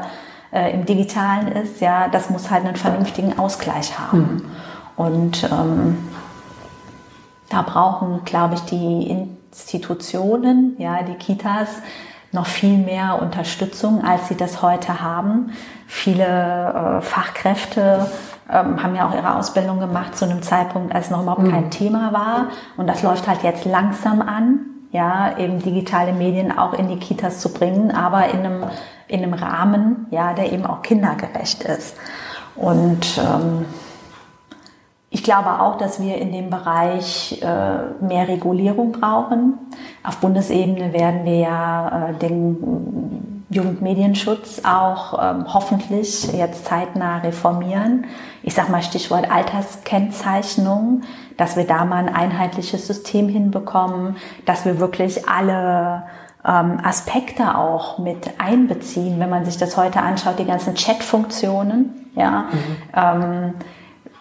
äh, im Digitalen ist, ja, das muss halt einen vernünftigen Ausgleich haben. Mhm. Und ähm, da brauchen, glaube ich, die Institutionen, ja, die Kitas, noch viel mehr Unterstützung, als sie das heute haben. Viele äh, Fachkräfte ähm, haben ja auch ihre Ausbildung gemacht zu einem Zeitpunkt, als noch überhaupt mhm. kein Thema war. Und das läuft halt jetzt langsam an, ja, eben digitale Medien auch in die Kitas zu bringen, aber in einem, in einem Rahmen, ja, der eben auch kindergerecht ist. Und ähm, ich glaube auch, dass wir in dem Bereich äh, mehr Regulierung brauchen. Auf Bundesebene werden wir ja äh, den Jugendmedienschutz auch ähm, hoffentlich jetzt zeitnah reformieren. Ich sage mal Stichwort Alterskennzeichnung, dass wir da mal ein einheitliches System hinbekommen, dass wir wirklich alle ähm, Aspekte auch mit einbeziehen. Wenn man sich das heute anschaut, die ganzen Chat-Funktionen, ja. Mhm.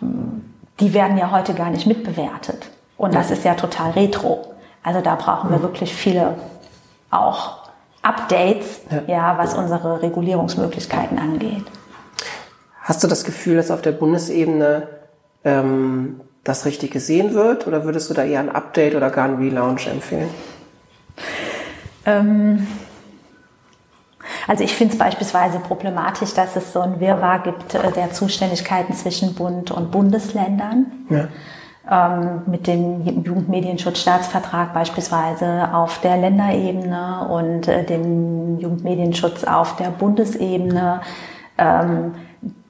Ähm, die werden ja heute gar nicht mitbewertet. Und das ist ja total retro. Also da brauchen wir wirklich viele auch Updates, ja, was unsere Regulierungsmöglichkeiten angeht. Hast du das Gefühl, dass auf der Bundesebene ähm, das richtig gesehen wird? Oder würdest du da eher ein Update oder gar einen Relaunch empfehlen? Ähm, also ich finde es beispielsweise problematisch, dass es so ein Wirrwarr gibt äh, der Zuständigkeiten zwischen Bund und Bundesländern. Ja. Ähm, mit dem Jugendmedienschutzstaatsvertrag beispielsweise auf der Länderebene und äh, dem Jugendmedienschutz auf der Bundesebene. Ähm,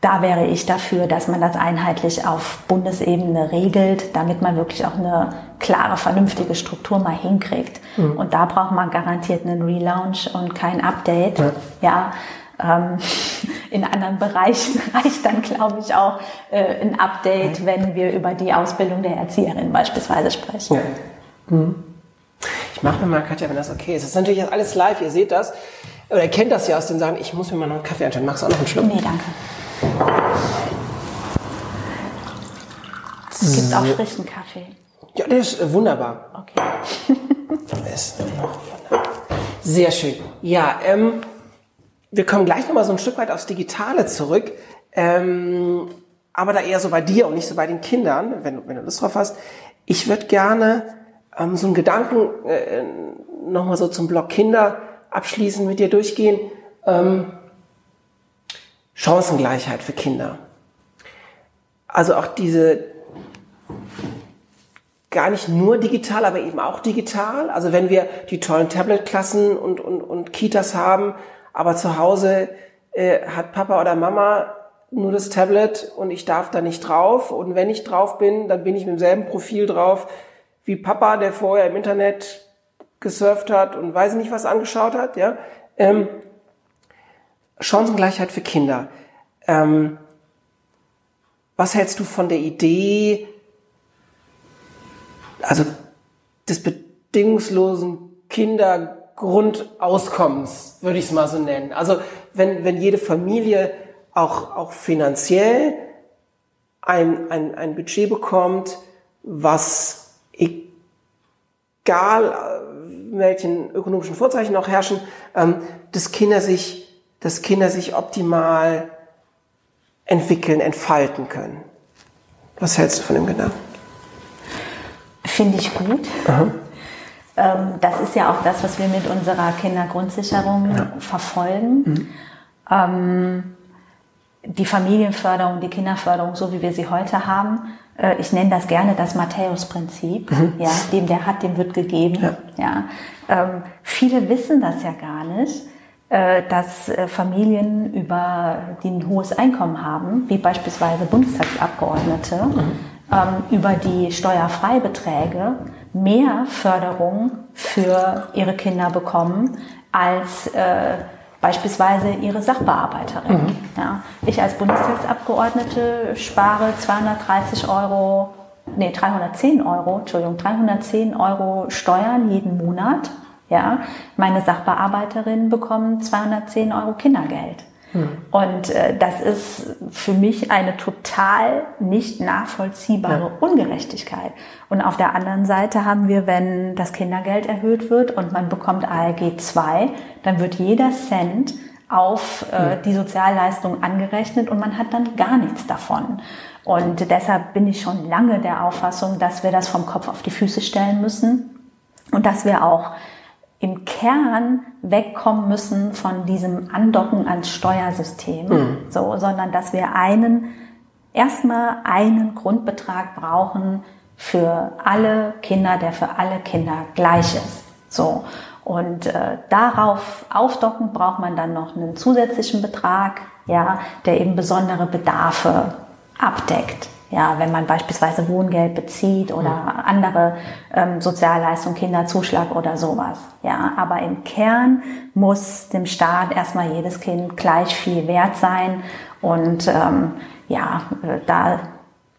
da wäre ich dafür, dass man das einheitlich auf Bundesebene regelt, damit man wirklich auch eine klare, vernünftige Struktur mal hinkriegt. Mhm. Und da braucht man garantiert einen Relaunch und kein Update. Ja. ja ähm, in anderen Bereichen reicht dann, glaube ich, auch äh, ein Update, mhm. wenn wir über die Ausbildung der Erzieherin beispielsweise sprechen. Ja. Mhm. Ich mache mir mal, Katja, wenn das okay ist. Das ist natürlich alles live, ihr seht das. Oder ihr kennt das ja aus den Sagen, ich muss mir mal noch einen Kaffee anschauen. Magst du auch noch einen Schluck? Nee, danke. Es gibt auch frischen Kaffee. Ja, der ist äh, wunderbar. Okay. ist Sehr schön. Ja, ähm, wir kommen gleich nochmal so ein Stück weit aufs Digitale zurück. Ähm, aber da eher so bei dir und nicht so bei den Kindern, wenn, wenn du Lust drauf hast. Ich würde gerne ähm, so einen Gedanken äh, nochmal so zum Blog Kinder abschließend mit dir durchgehen. Ähm, Chancengleichheit für Kinder. Also auch diese gar nicht nur digital, aber eben auch digital. Also wenn wir die tollen Tablet-Klassen und, und, und Kitas haben, aber zu Hause äh, hat Papa oder Mama nur das Tablet und ich darf da nicht drauf. Und wenn ich drauf bin, dann bin ich mit demselben Profil drauf wie Papa, der vorher im Internet gesurft hat und weiß nicht was angeschaut hat. Ja, ähm, Chancengleichheit für Kinder. Ähm, was hältst du von der Idee, also des bedingungslosen Kindergrundauskommens, würde ich es mal so nennen. Also wenn, wenn jede Familie auch, auch finanziell ein, ein, ein Budget bekommt, was egal welchen ökonomischen Vorzeichen noch herrschen, ähm, dass Kinder sich, dass Kinder sich optimal entwickeln, entfalten können. Was hältst du von dem Gedanken? Finde ich gut. Ähm, das ist ja auch das, was wir mit unserer Kindergrundsicherung ja. verfolgen. Mhm. Ähm, die Familienförderung, die Kinderförderung, so wie wir sie heute haben, äh, ich nenne das gerne das Matthäus-Prinzip. Mhm. Ja, dem der hat, dem wird gegeben. Ja. ja. Ähm, viele wissen das ja gar nicht, dass äh, Familien über die ein hohes Einkommen haben, wie beispielsweise Bundestagsabgeordnete, mhm. ähm, über die Steuerfreibeträge mehr Förderung für ihre Kinder bekommen als äh, beispielsweise ihre Sachbearbeiterin. Mhm. Ja. Ich als Bundestagsabgeordnete spare 230 Euro, nee, 310 Euro, Entschuldigung, 310 Euro Steuern jeden Monat. Ja. Meine Sachbearbeiterinnen bekommen 210 Euro Kindergeld. Mhm. Und äh, das ist für mich eine total nicht nachvollziehbare ja. Ungerechtigkeit. Und auf der anderen Seite haben wir, wenn das Kindergeld erhöht wird und man bekommt ALG 2, dann wird jeder Cent auf äh, die Sozialleistung angerechnet und man hat dann gar nichts davon. Und deshalb bin ich schon lange der Auffassung, dass wir das vom Kopf auf die Füße stellen müssen und dass wir auch im Kern wegkommen müssen von diesem Andocken ans Steuersystem, mhm. so, sondern dass wir einen, erstmal einen Grundbetrag brauchen für alle Kinder, der für alle Kinder gleich ist. So. Und äh, darauf aufdocken braucht man dann noch einen zusätzlichen Betrag, ja, der eben besondere Bedarfe abdeckt. Ja, wenn man beispielsweise Wohngeld bezieht oder mhm. andere ähm, Sozialleistungen, Kinderzuschlag oder sowas. Ja, aber im Kern muss dem Staat erstmal jedes Kind gleich viel wert sein. Und ähm, ja, äh, da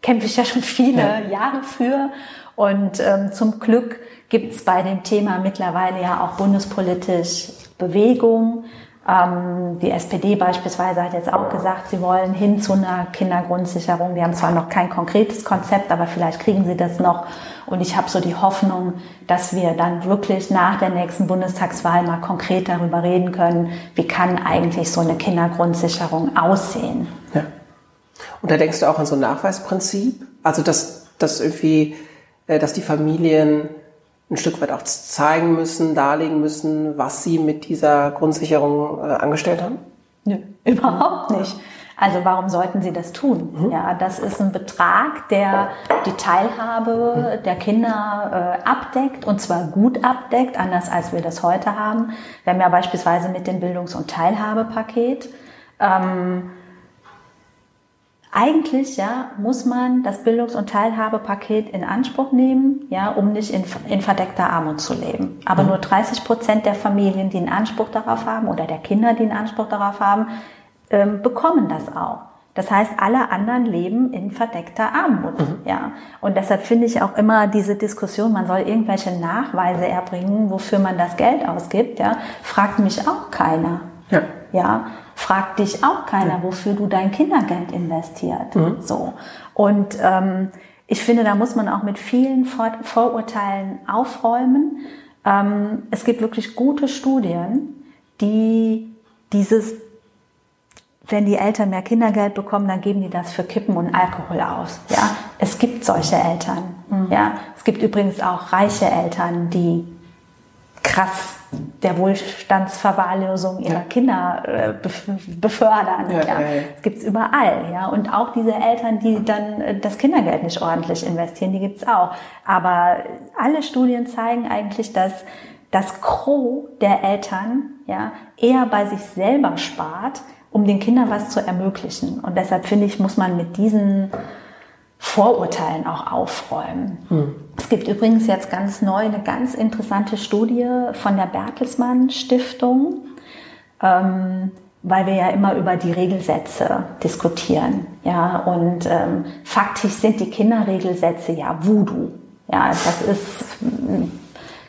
kämpfe ich ja schon viele ja. Jahre für. Und ähm, zum Glück gibt es bei dem Thema mittlerweile ja auch bundespolitisch Bewegung. Ähm, die SPD beispielsweise hat jetzt auch gesagt, sie wollen hin zu einer Kindergrundsicherung. Die haben zwar noch kein konkretes Konzept, aber vielleicht kriegen sie das noch. Und ich habe so die Hoffnung, dass wir dann wirklich nach der nächsten Bundestagswahl mal konkret darüber reden können, wie kann eigentlich so eine Kindergrundsicherung aussehen. Ja. Und da denkst du auch an so ein Nachweisprinzip? Also, dass, dass irgendwie, äh, dass die Familien ein Stück weit auch zeigen müssen, darlegen müssen, was sie mit dieser Grundsicherung äh, angestellt haben? Nö, überhaupt nicht. Also warum sollten sie das tun? Mhm. Ja, das ist ein Betrag, der die Teilhabe der Kinder äh, abdeckt und zwar gut abdeckt, anders als wir das heute haben. Wir haben ja beispielsweise mit dem Bildungs- und Teilhabepaket ähm, eigentlich ja, muss man das Bildungs- und Teilhabepaket in Anspruch nehmen, ja, um nicht in, in verdeckter Armut zu leben. Aber mhm. nur 30 Prozent der Familien, die einen Anspruch darauf haben oder der Kinder, die einen Anspruch darauf haben, ähm, bekommen das auch. Das heißt, alle anderen leben in verdeckter Armut. Mhm. Ja. Und deshalb finde ich auch immer diese Diskussion, man soll irgendwelche Nachweise erbringen, wofür man das Geld ausgibt, ja, fragt mich auch keiner. Ja. ja fragt dich auch keiner, wofür du dein Kindergeld investiert. Mhm. So. Und ähm, ich finde, da muss man auch mit vielen Vor Vorurteilen aufräumen. Ähm, es gibt wirklich gute Studien, die dieses, wenn die Eltern mehr Kindergeld bekommen, dann geben die das für Kippen und Alkohol aus. Ja, es gibt solche Eltern. Mhm. Ja, es gibt übrigens auch reiche Eltern, die krass der Wohlstandsverwahrlosung ihrer ja. Kinder äh, befördern. Ja, ja. Das gibt's überall. Ja. Und auch diese Eltern, die dann äh, das Kindergeld nicht ordentlich investieren, die gibt's auch. Aber alle Studien zeigen eigentlich, dass das Gros der Eltern ja, eher bei sich selber spart, um den Kindern was zu ermöglichen. Und deshalb finde ich, muss man mit diesen Vorurteilen auch aufräumen. Hm. Es gibt übrigens jetzt ganz neu eine ganz interessante Studie von der Bertelsmann Stiftung, ähm, weil wir ja immer über die Regelsätze diskutieren. Ja, und ähm, faktisch sind die Kinderregelsätze ja Voodoo. Ja, das ist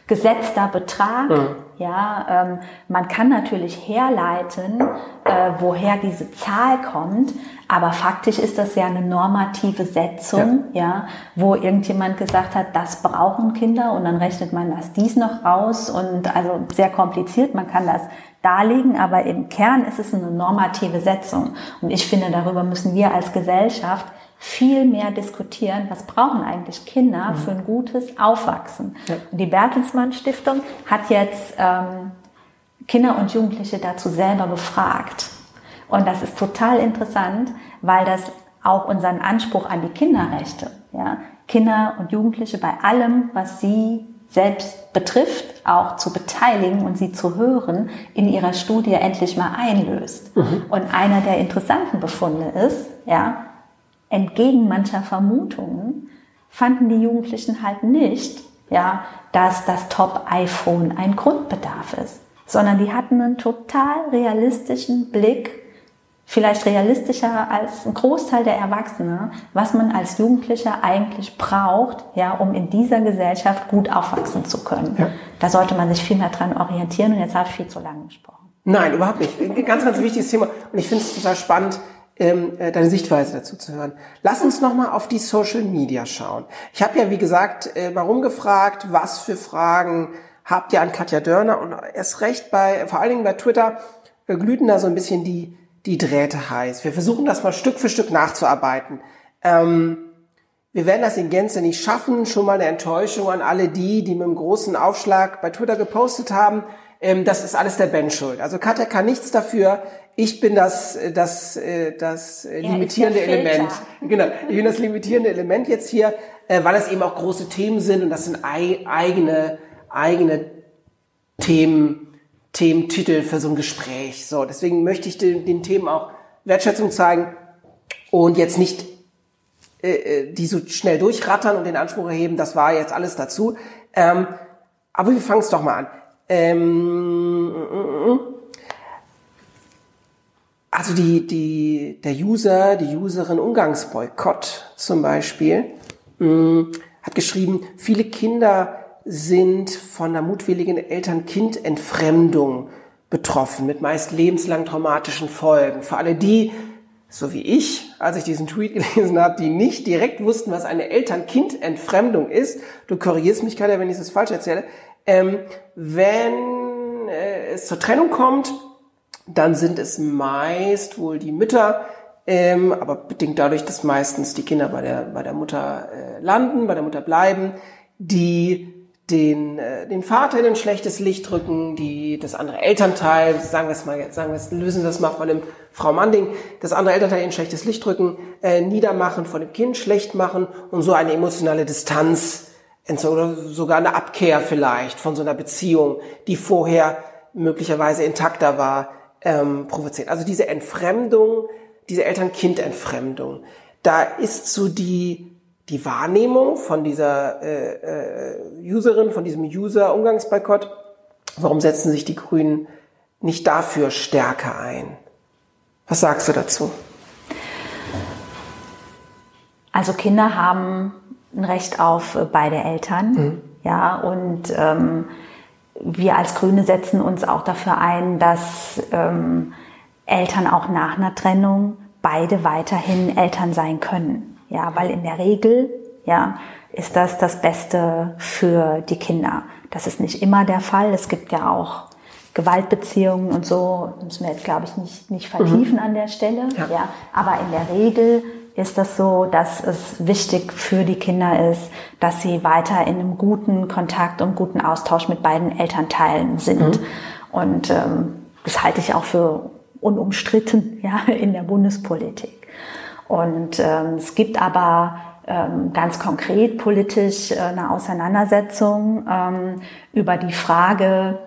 gesetzter Betrag. Mhm. Ja, ähm, man kann natürlich herleiten, äh, woher diese Zahl kommt, aber faktisch ist das ja eine normative Setzung, ja. ja. wo irgendjemand gesagt hat, das brauchen Kinder und dann rechnet man das dies noch raus und also sehr kompliziert. Man kann das darlegen, aber im Kern ist es eine normative Setzung und ich finde, darüber müssen wir als Gesellschaft viel mehr diskutieren, was brauchen eigentlich Kinder mhm. für ein gutes Aufwachsen. Und die Bertelsmann Stiftung hat jetzt ähm, Kinder und Jugendliche dazu selber befragt. Und das ist total interessant, weil das auch unseren Anspruch an die Kinderrechte, ja, Kinder und Jugendliche bei allem, was sie selbst betrifft, auch zu beteiligen und sie zu hören, in ihrer Studie endlich mal einlöst. Mhm. Und einer der interessanten Befunde ist, ja, entgegen mancher Vermutungen fanden die Jugendlichen halt nicht, ja, dass das Top-iPhone ein Grundbedarf ist, sondern die hatten einen total realistischen Blick, vielleicht realistischer als ein Großteil der Erwachsenen, was man als Jugendlicher eigentlich braucht, ja, um in dieser Gesellschaft gut aufwachsen zu können. Ja. Da sollte man sich viel mehr dran orientieren und jetzt habe ich viel zu lange gesprochen. Nein, überhaupt nicht. Ein ganz, ganz wichtiges Thema und ich finde es total spannend, ähm, äh, deine Sichtweise dazu zu hören. Lass uns nochmal auf die Social Media schauen. Ich habe ja, wie gesagt, äh, mal rumgefragt, was für Fragen habt ihr an Katja Dörner und erst recht bei, vor allen Dingen bei Twitter, äh, glühten da so ein bisschen die, die Drähte heiß. Wir versuchen das mal Stück für Stück nachzuarbeiten. Ähm, wir werden das in Gänze nicht schaffen. Schon mal eine Enttäuschung an alle die, die mit einem großen Aufschlag bei Twitter gepostet haben. Ähm, das ist alles der Ben schuld. Also Katja kann nichts dafür. Ich bin das, äh, das, äh, das äh, limitierende Element. Genau, ich bin das limitierende Element jetzt hier, weil es eben auch große Themen sind und das sind eigene, eigene Themen, Thementitel für so ein Gespräch. So, deswegen möchte ich den, den Themen auch Wertschätzung zeigen und jetzt nicht äh, die so schnell durchrattern und den Anspruch erheben, das war jetzt alles dazu. Ähm, aber wir fangen es doch mal an. Ähm, also die, die, der User, die Userin Umgangsboykott zum Beispiel, mh, mm, hat geschrieben, viele Kinder sind von einer mutwilligen Eltern-Kind-Entfremdung betroffen, mit meist lebenslang traumatischen Folgen. Für alle die, so wie ich, als ich diesen Tweet gelesen habe, die nicht direkt wussten, was eine Eltern-Kind-Entfremdung ist, du korrigierst mich, Katja, wenn ich das falsch erzähle, ähm, wenn äh, es zur Trennung kommt, dann sind es meist wohl die Mütter, ähm, aber bedingt dadurch, dass meistens die Kinder bei der, bei der Mutter äh, landen, bei der Mutter bleiben, die den, äh, den Vater in ein schlechtes Licht drücken, die das andere Elternteil, sagen wir es mal, sagen wir es, lösen wir es mal von dem Frau Manding, das andere Elternteil in ein schlechtes Licht drücken, äh, niedermachen, von dem Kind schlecht machen und so eine emotionale Distanz oder sogar eine Abkehr vielleicht von so einer Beziehung, die vorher möglicherweise intakter war, ähm, provoziert. Also diese Entfremdung, diese Eltern-Kind-Entfremdung, da ist so die, die Wahrnehmung von dieser äh, äh, Userin, von diesem User-Umgangsboykott, warum setzen sich die Grünen nicht dafür stärker ein? Was sagst du dazu? Also Kinder haben ein Recht auf äh, beide Eltern. Mhm. Ja, und ähm, wir als Grüne setzen uns auch dafür ein, dass ähm, Eltern auch nach einer Trennung beide weiterhin Eltern sein können. Ja, weil in der Regel, ja, ist das das Beste für die Kinder. Das ist nicht immer der Fall. Es gibt ja auch Gewaltbeziehungen und so, müssen wir jetzt, glaube ich, nicht, nicht vertiefen mhm. an der Stelle. Ja. ja. aber in der Regel ist das so, dass es wichtig für die Kinder ist, dass sie weiter in einem guten Kontakt und guten Austausch mit beiden Elternteilen sind. Mhm. Und ähm, das halte ich auch für unumstritten ja, in der Bundespolitik. Und ähm, es gibt aber ähm, ganz konkret politisch äh, eine Auseinandersetzung ähm, über die Frage,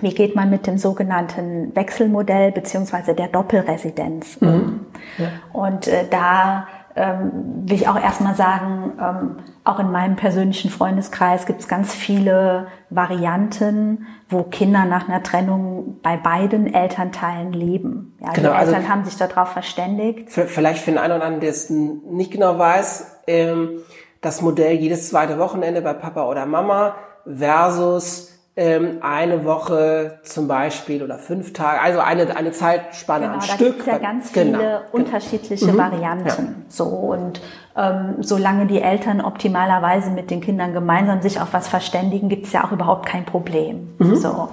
wie geht man mit dem sogenannten Wechselmodell beziehungsweise der Doppelresidenz um? Mhm. Ja. Und äh, da ähm, will ich auch erstmal sagen, ähm, auch in meinem persönlichen Freundeskreis gibt es ganz viele Varianten, wo Kinder nach einer Trennung bei beiden Elternteilen leben. Ja, genau, die Eltern also haben sich darauf verständigt. Vielleicht für den einen oder anderen, der es nicht genau weiß, ähm, das Modell jedes zweite Wochenende bei Papa oder Mama versus ähm, eine Woche zum Beispiel oder fünf Tage, also eine, eine Zeitspanne genau, am da Stück. Gibt's ja ganz viele genau, genau. unterschiedliche genau. Varianten. Ja. So und ähm, solange die Eltern optimalerweise mit den Kindern gemeinsam sich auf was verständigen, gibt's ja auch überhaupt kein Problem. Mhm. So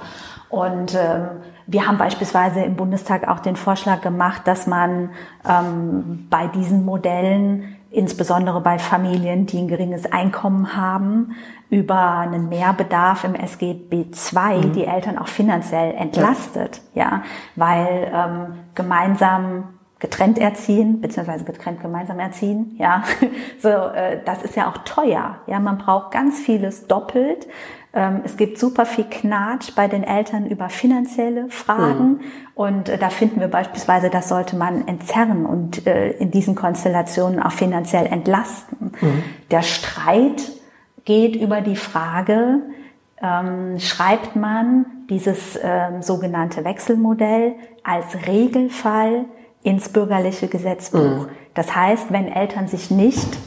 und ähm, wir haben beispielsweise im Bundestag auch den Vorschlag gemacht, dass man ähm, bei diesen Modellen insbesondere bei Familien, die ein geringes Einkommen haben, über einen Mehrbedarf im SGB II mhm. die Eltern auch finanziell entlastet, ja, ja weil ähm, gemeinsam getrennt erziehen, beziehungsweise getrennt gemeinsam erziehen, ja, so, äh, das ist ja auch teuer, ja, man braucht ganz vieles doppelt, es gibt super viel Knatsch bei den Eltern über finanzielle Fragen. Mhm. Und äh, da finden wir beispielsweise, das sollte man entzerren und äh, in diesen Konstellationen auch finanziell entlasten. Mhm. Der Streit geht über die Frage, ähm, schreibt man dieses ähm, sogenannte Wechselmodell als Regelfall ins bürgerliche Gesetzbuch. Mhm. Das heißt, wenn Eltern sich nicht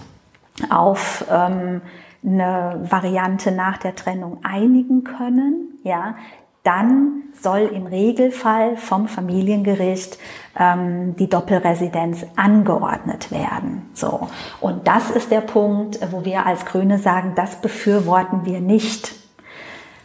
auf ähm, eine Variante nach der Trennung einigen können, ja, dann soll im Regelfall vom Familiengericht ähm, die Doppelresidenz angeordnet werden. So und das ist der Punkt, wo wir als Grüne sagen, das befürworten wir nicht.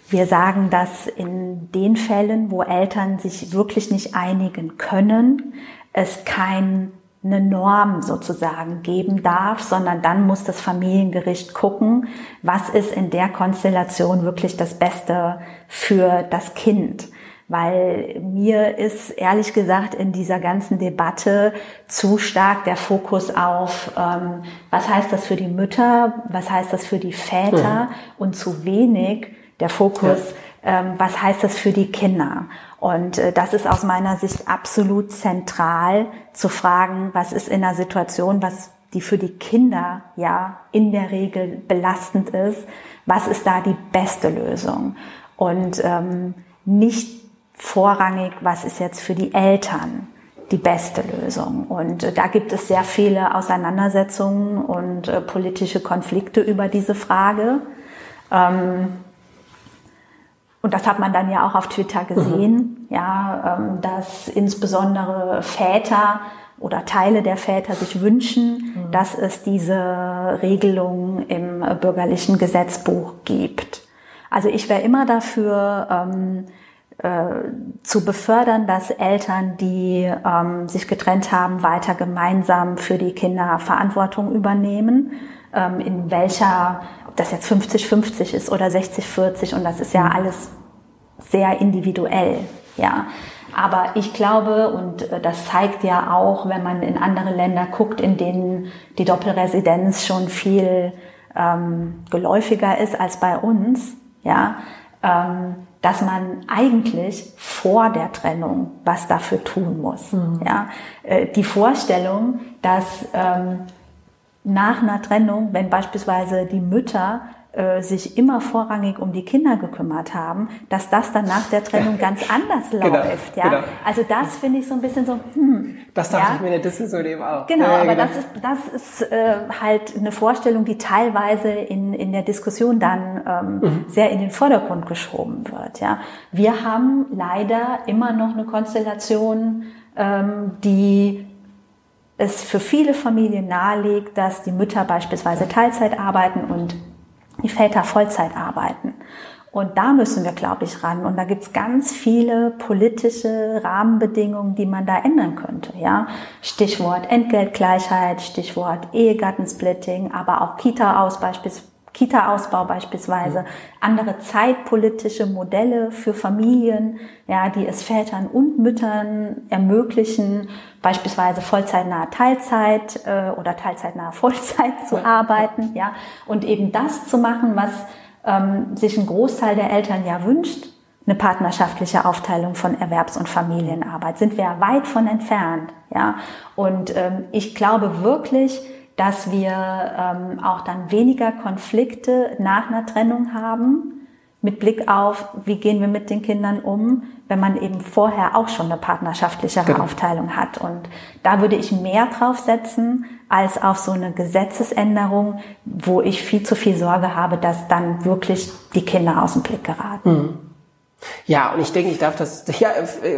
Wir sagen, dass in den Fällen, wo Eltern sich wirklich nicht einigen können, es kein eine Norm sozusagen geben darf, sondern dann muss das Familiengericht gucken, was ist in der Konstellation wirklich das Beste für das Kind. Weil mir ist ehrlich gesagt in dieser ganzen Debatte zu stark der Fokus auf, ähm, was heißt das für die Mütter, was heißt das für die Väter mhm. und zu wenig der Fokus, ja. Ähm, was heißt das für die Kinder. Und äh, das ist aus meiner Sicht absolut zentral zu fragen, was ist in einer Situation, was die für die Kinder ja in der Regel belastend ist, was ist da die beste Lösung? Und ähm, nicht vorrangig, was ist jetzt für die Eltern die beste Lösung. Und äh, da gibt es sehr viele Auseinandersetzungen und äh, politische Konflikte über diese Frage. Ähm, und das hat man dann ja auch auf Twitter gesehen, mhm. ja, ähm, dass insbesondere Väter oder Teile der Väter sich wünschen, mhm. dass es diese Regelung im bürgerlichen Gesetzbuch gibt. Also ich wäre immer dafür, ähm, äh, zu befördern, dass Eltern, die ähm, sich getrennt haben, weiter gemeinsam für die Kinder Verantwortung übernehmen, ähm, in welcher ob das jetzt 50-50 ist oder 60-40 und das ist ja alles sehr individuell, ja. Aber ich glaube, und äh, das zeigt ja auch, wenn man in andere Länder guckt, in denen die Doppelresidenz schon viel ähm, geläufiger ist als bei uns, ja, ähm, dass man eigentlich vor der Trennung was dafür tun muss. Mhm. Ja, äh, die Vorstellung, dass ähm, nach einer Trennung, wenn beispielsweise die Mütter äh, sich immer vorrangig um die Kinder gekümmert haben, dass das dann nach der Trennung ganz anders genau, läuft. ja? Genau. Also das finde ich so ein bisschen so, hm. Das dachte ja? ich mir in der Diskussion eben auch. Genau, ja, aber genau. das ist, das ist äh, halt eine Vorstellung, die teilweise in, in der Diskussion dann ähm, mhm. sehr in den Vordergrund geschoben wird. Ja? Wir haben leider immer noch eine Konstellation, ähm, die es für viele Familien nahelegt, dass die Mütter beispielsweise Teilzeit arbeiten und die Väter Vollzeit arbeiten. Und da müssen wir, glaube ich, ran. Und da gibt's ganz viele politische Rahmenbedingungen, die man da ändern könnte. Ja, Stichwort Entgeltgleichheit, Stichwort Ehegattensplitting, aber auch Kita-Aus beispielsweise. Kita-Ausbau beispielsweise, andere zeitpolitische Modelle für Familien, ja, die es Vätern und Müttern ermöglichen, beispielsweise vollzeitnahe Teilzeit äh, oder teilzeitnahe Vollzeit zu arbeiten, ja, und eben das zu machen, was ähm, sich ein Großteil der Eltern ja wünscht, eine partnerschaftliche Aufteilung von Erwerbs- und Familienarbeit. Sind wir weit von entfernt, ja. Und ähm, ich glaube wirklich, dass wir ähm, auch dann weniger Konflikte nach einer Trennung haben, mit Blick auf, wie gehen wir mit den Kindern um, wenn man eben vorher auch schon eine partnerschaftlichere genau. Aufteilung hat. Und da würde ich mehr drauf setzen, als auf so eine Gesetzesänderung, wo ich viel zu viel Sorge habe, dass dann wirklich die Kinder aus dem Blick geraten. Mhm. Ja, und ich denke, ich darf das, ja,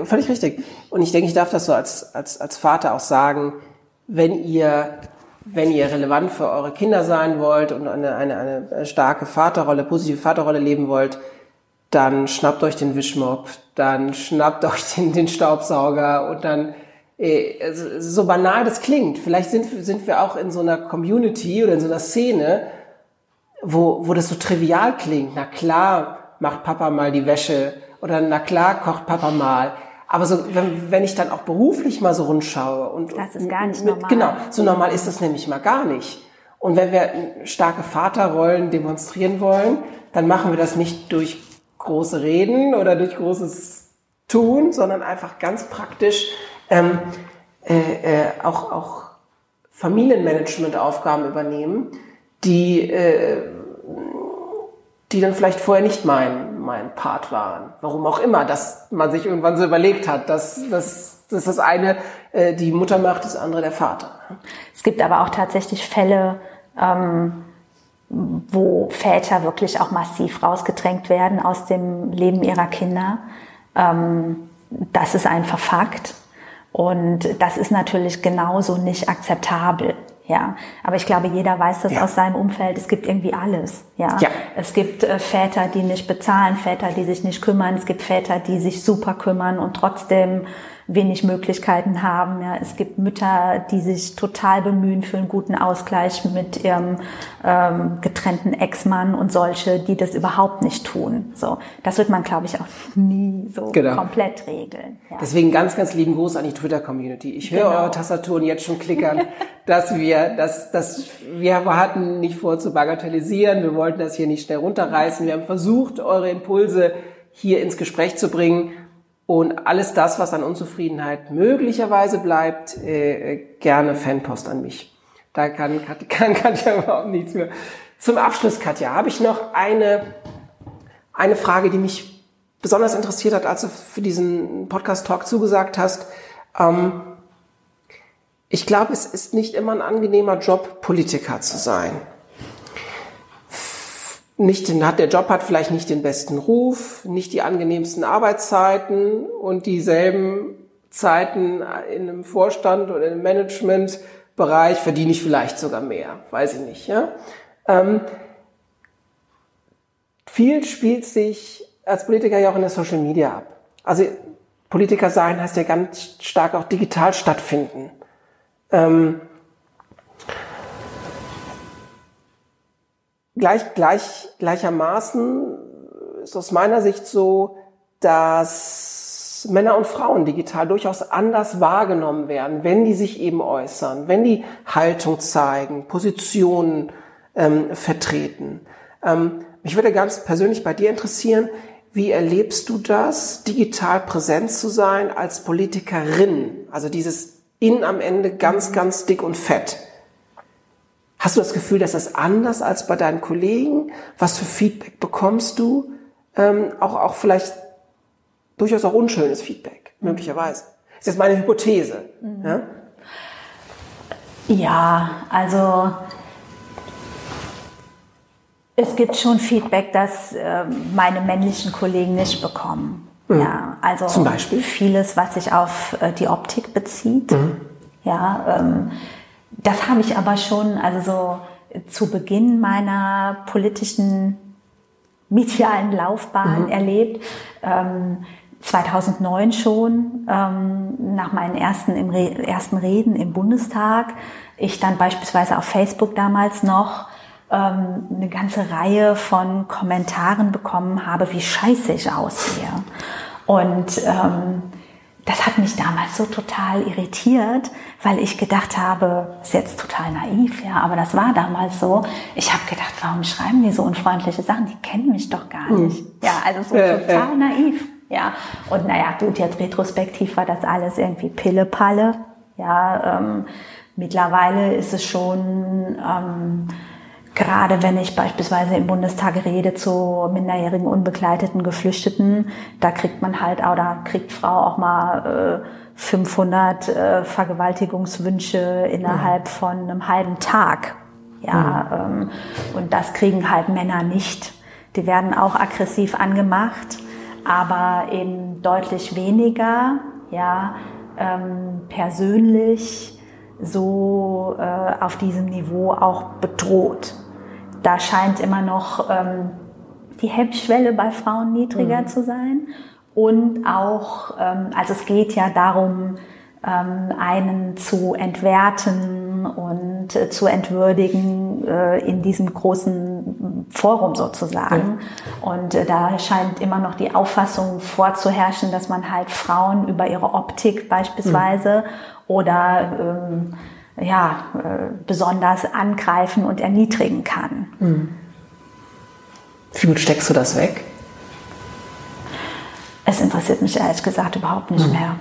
völlig richtig. Und ich denke, ich darf das so als, als, als Vater auch sagen, wenn ihr, wenn ihr relevant für eure Kinder sein wollt und eine, eine, eine starke Vaterrolle, positive Vaterrolle leben wollt, dann schnappt euch den Wischmopp, dann schnappt euch den, den Staubsauger und dann äh, so banal das klingt, vielleicht sind, sind wir auch in so einer Community oder in so einer Szene, wo, wo das so trivial klingt. Na klar macht Papa mal die Wäsche oder na klar kocht Papa mal. Aber so, wenn, wenn ich dann auch beruflich mal so rundschaue und das ist gar nicht mit, normal. Genau, so normal ist das nämlich mal gar nicht. Und wenn wir starke Vaterrollen demonstrieren wollen, dann machen wir das nicht durch große Reden oder durch großes Tun, sondern einfach ganz praktisch ähm, äh, äh, auch, auch Familienmanagement-Aufgaben übernehmen, die, äh, die dann vielleicht vorher nicht mein, mein Part waren. Warum auch immer, dass man sich irgendwann so überlegt hat, dass, dass, dass das eine äh, die Mutter macht, das andere der Vater. Es gibt aber auch tatsächlich Fälle, ähm, wo Väter wirklich auch massiv rausgedrängt werden aus dem Leben ihrer Kinder. Ähm, das ist einfach Fakt. Und das ist natürlich genauso nicht akzeptabel. Ja, aber ich glaube, jeder weiß das ja. aus seinem Umfeld. Es gibt irgendwie alles. Ja, ja. es gibt äh, Väter, die nicht bezahlen, Väter, die sich nicht kümmern. Es gibt Väter, die sich super kümmern und trotzdem wenig Möglichkeiten haben. Ja, es gibt Mütter, die sich total bemühen für einen guten Ausgleich mit ihrem ähm, getrennten Ex-Mann und solche, die das überhaupt nicht tun. So, das wird man, glaube ich, auch nie so genau. komplett regeln. Ja. Deswegen ganz, ganz lieben Gruß an die Twitter-Community. Ich höre genau. eure Tastaturen jetzt schon klickern, dass wir, dass, dass wir hatten nicht vor zu bagatellisieren. Wir wollten das hier nicht schnell runterreißen. Wir haben versucht, eure Impulse hier ins Gespräch zu bringen und alles das, was an Unzufriedenheit möglicherweise bleibt, äh, gerne Fanpost an mich. Da kann, kann Katja überhaupt nichts mehr. Zum Abschluss, Katja, habe ich noch eine, eine Frage, die mich besonders interessiert hat, als du für diesen Podcast-Talk zugesagt hast. Ähm, ich glaube, es ist nicht immer ein angenehmer Job, Politiker zu sein nicht den, hat der Job hat vielleicht nicht den besten Ruf, nicht die angenehmsten Arbeitszeiten und dieselben Zeiten in einem Vorstand oder im Managementbereich verdiene ich vielleicht sogar mehr, weiß ich nicht. Ja? Ähm, viel spielt sich als Politiker ja auch in der Social Media ab. Also Politiker sein heißt ja ganz stark auch digital stattfinden. Ähm, Gleich, gleich, gleichermaßen ist aus meiner Sicht so, dass Männer und Frauen digital durchaus anders wahrgenommen werden, wenn die sich eben äußern, wenn die Haltung zeigen, Positionen ähm, vertreten. Ähm, mich würde ganz persönlich bei dir interessieren, wie erlebst du das, digital präsent zu sein als Politikerin? Also dieses In am Ende ganz, ganz dick und fett. Hast du das Gefühl, dass das anders als bei deinen Kollegen? Was für Feedback bekommst du? Ähm, auch, auch vielleicht durchaus auch unschönes Feedback, möglicherweise. Das ist jetzt meine Hypothese. Mhm. Ja? ja, also es gibt schon Feedback, das äh, meine männlichen Kollegen nicht bekommen. Mhm. Ja, also Zum Beispiel? vieles, was sich auf äh, die Optik bezieht. Mhm. Ja, ähm, das habe ich aber schon, also so zu Beginn meiner politischen medialen Laufbahn mhm. erlebt. Ähm, 2009 schon, ähm, nach meinen ersten, im Re ersten Reden im Bundestag, ich dann beispielsweise auf Facebook damals noch ähm, eine ganze Reihe von Kommentaren bekommen habe, wie scheiße ich aussehe. Und ähm, das hat mich damals so total irritiert, weil ich gedacht habe, ist jetzt total naiv, ja, aber das war damals so. Ich habe gedacht, warum schreiben die so unfreundliche Sachen? Die kennen mich doch gar hm. nicht. Ja, also so äh, total äh. naiv. Ja, und naja, gut, jetzt retrospektiv war das alles irgendwie Pille-Palle. Ja, ähm, mittlerweile ist es schon ähm, Gerade wenn ich beispielsweise im Bundestag rede zu minderjährigen unbegleiteten Geflüchteten, da kriegt man halt oder kriegt Frau auch mal äh, 500 äh, Vergewaltigungswünsche innerhalb von einem halben Tag. Ja, mhm. ähm, und das kriegen halt Männer nicht. Die werden auch aggressiv angemacht, aber eben deutlich weniger, ja, ähm, persönlich so äh, auf diesem Niveau auch bedroht da scheint immer noch ähm, die Hemmschwelle bei Frauen niedriger mhm. zu sein. Und auch, ähm, also es geht ja darum, ähm, einen zu entwerten und äh, zu entwürdigen äh, in diesem großen Forum sozusagen. Ja. Und äh, da scheint immer noch die Auffassung vorzuherrschen, dass man halt Frauen über ihre Optik beispielsweise mhm. oder ähm, ja, äh, besonders angreifen und erniedrigen kann. Mhm. Wie gut steckst du das weg? Es interessiert mich ehrlich gesagt überhaupt nicht mhm. mehr.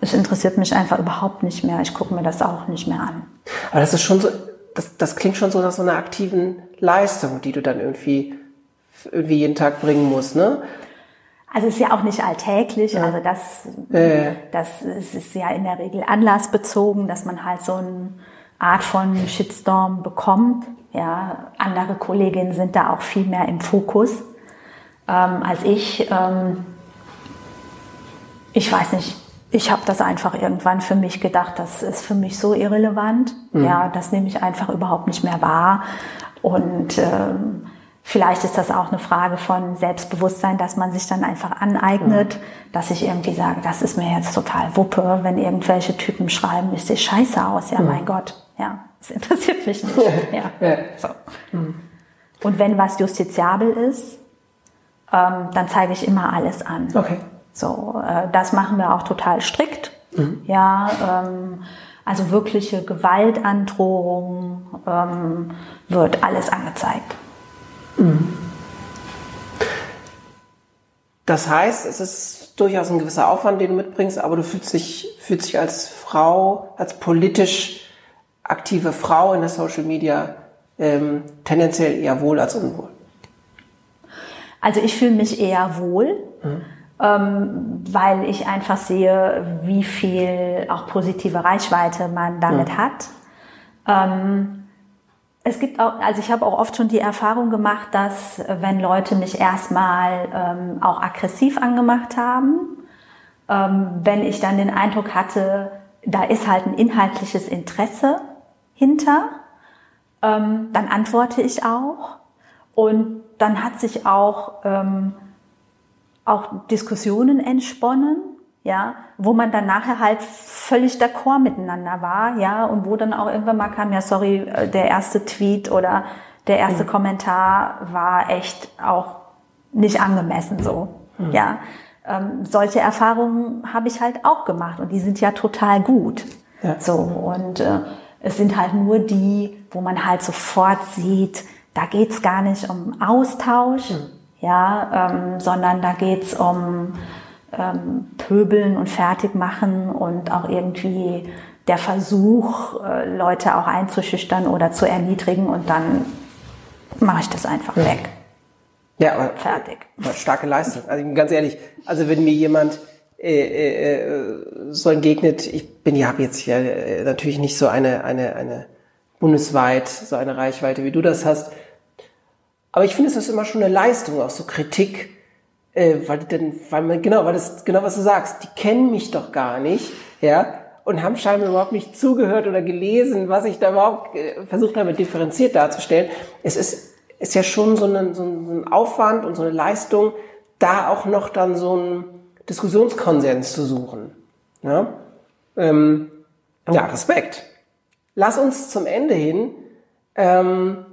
Es interessiert mich einfach überhaupt nicht mehr. Ich gucke mir das auch nicht mehr an. Aber das ist schon so, das, das klingt schon so nach so einer aktiven Leistung, die du dann irgendwie, irgendwie jeden Tag bringen musst, ne? Also es ist ja auch nicht alltäglich, ja. also das, ja, das ist ja in der Regel anlassbezogen, dass man halt so eine Art von Shitstorm bekommt. Ja, andere Kolleginnen sind da auch viel mehr im Fokus ähm, als ich. Ähm, ich weiß nicht, ich habe das einfach irgendwann für mich gedacht, das ist für mich so irrelevant. Mhm. Ja, das nehme ich einfach überhaupt nicht mehr wahr. Und ähm, Vielleicht ist das auch eine Frage von Selbstbewusstsein, dass man sich dann einfach aneignet, mhm. dass ich irgendwie sage, das ist mir jetzt total Wuppe, wenn irgendwelche Typen schreiben, ich sehe scheiße aus. Ja, mhm. mein Gott, ja, das interessiert mich nicht. ja. ja. So. Mhm. Und wenn was justiziabel ist, ähm, dann zeige ich immer alles an. Okay. So, äh, das machen wir auch total strikt. Mhm. Ja, ähm, also wirkliche Gewaltandrohung ähm, wird alles angezeigt. Das heißt, es ist durchaus ein gewisser Aufwand, den du mitbringst, aber du fühlst dich, fühlst dich als Frau, als politisch aktive Frau in der Social Media ähm, tendenziell eher wohl als unwohl. Also ich fühle mich eher wohl, mhm. ähm, weil ich einfach sehe, wie viel auch positive Reichweite man damit mhm. hat. Es gibt auch, also ich habe auch oft schon die Erfahrung gemacht, dass äh, wenn Leute mich erstmal ähm, auch aggressiv angemacht haben, ähm, wenn ich dann den Eindruck hatte, da ist halt ein inhaltliches Interesse hinter, ähm, dann antworte ich auch. Und dann hat sich auch ähm, auch Diskussionen entsponnen ja, wo man dann nachher halt völlig d'accord miteinander war, ja, und wo dann auch irgendwann mal kam, ja, sorry, äh, der erste Tweet oder der erste mhm. Kommentar war echt auch nicht angemessen so, mhm. ja. Ähm, solche Erfahrungen habe ich halt auch gemacht und die sind ja total gut. Ja. So, und äh, es sind halt nur die, wo man halt sofort sieht, da geht's gar nicht um Austausch, mhm. ja, ähm, sondern da geht's um ähm, pöbeln und fertig machen und auch irgendwie der Versuch, äh, Leute auch einzuschüchtern oder zu erniedrigen und dann mache ich das einfach ja. weg. Ja, aber fertig. Aber starke Leistung. Also ganz ehrlich, also wenn mir jemand äh, äh, äh so entgegnet, ich bin ja habe jetzt hier äh, natürlich nicht so eine eine eine bundesweit so eine Reichweite wie du das hast, aber ich finde es ist immer schon eine Leistung, auch so Kritik äh, weil die dann, weil man, genau, weil das, genau was du sagst, die kennen mich doch gar nicht, ja, und haben scheinbar überhaupt nicht zugehört oder gelesen, was ich da überhaupt äh, versucht habe, differenziert darzustellen. Es ist, ist ja schon so, eine, so ein Aufwand und so eine Leistung, da auch noch dann so einen Diskussionskonsens zu suchen. Ja, ähm, ja Respekt. Lass uns zum Ende hin ähm,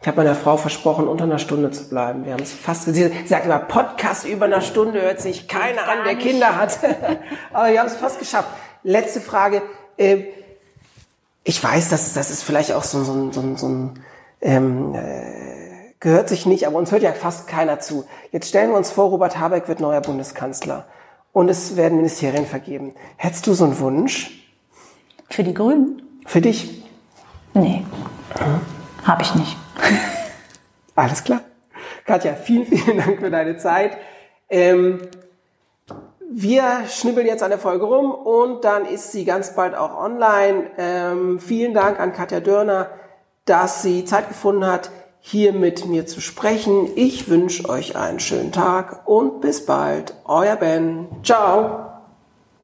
ich habe meiner Frau versprochen, unter einer Stunde zu bleiben. Wir haben es fast, sie sagt immer, Podcast über einer Stunde hört sich keiner an, der Kinder hat. Aber wir haben es fast geschafft. Letzte Frage. Äh, ich weiß, dass das ist vielleicht auch so, so, so, so ein, ähm, äh, gehört sich nicht, aber uns hört ja fast keiner zu. Jetzt stellen wir uns vor, Robert Habeck wird neuer Bundeskanzler und es werden Ministerien vergeben. Hättest du so einen Wunsch? Für die Grünen? Für dich? Nee, hm? Habe ich nicht. Alles klar. Katja, vielen, vielen Dank für deine Zeit. Ähm, wir schnibbeln jetzt an der Folge rum und dann ist sie ganz bald auch online. Ähm, vielen Dank an Katja Dörner, dass sie Zeit gefunden hat, hier mit mir zu sprechen. Ich wünsche euch einen schönen Tag und bis bald. Euer Ben. Ciao.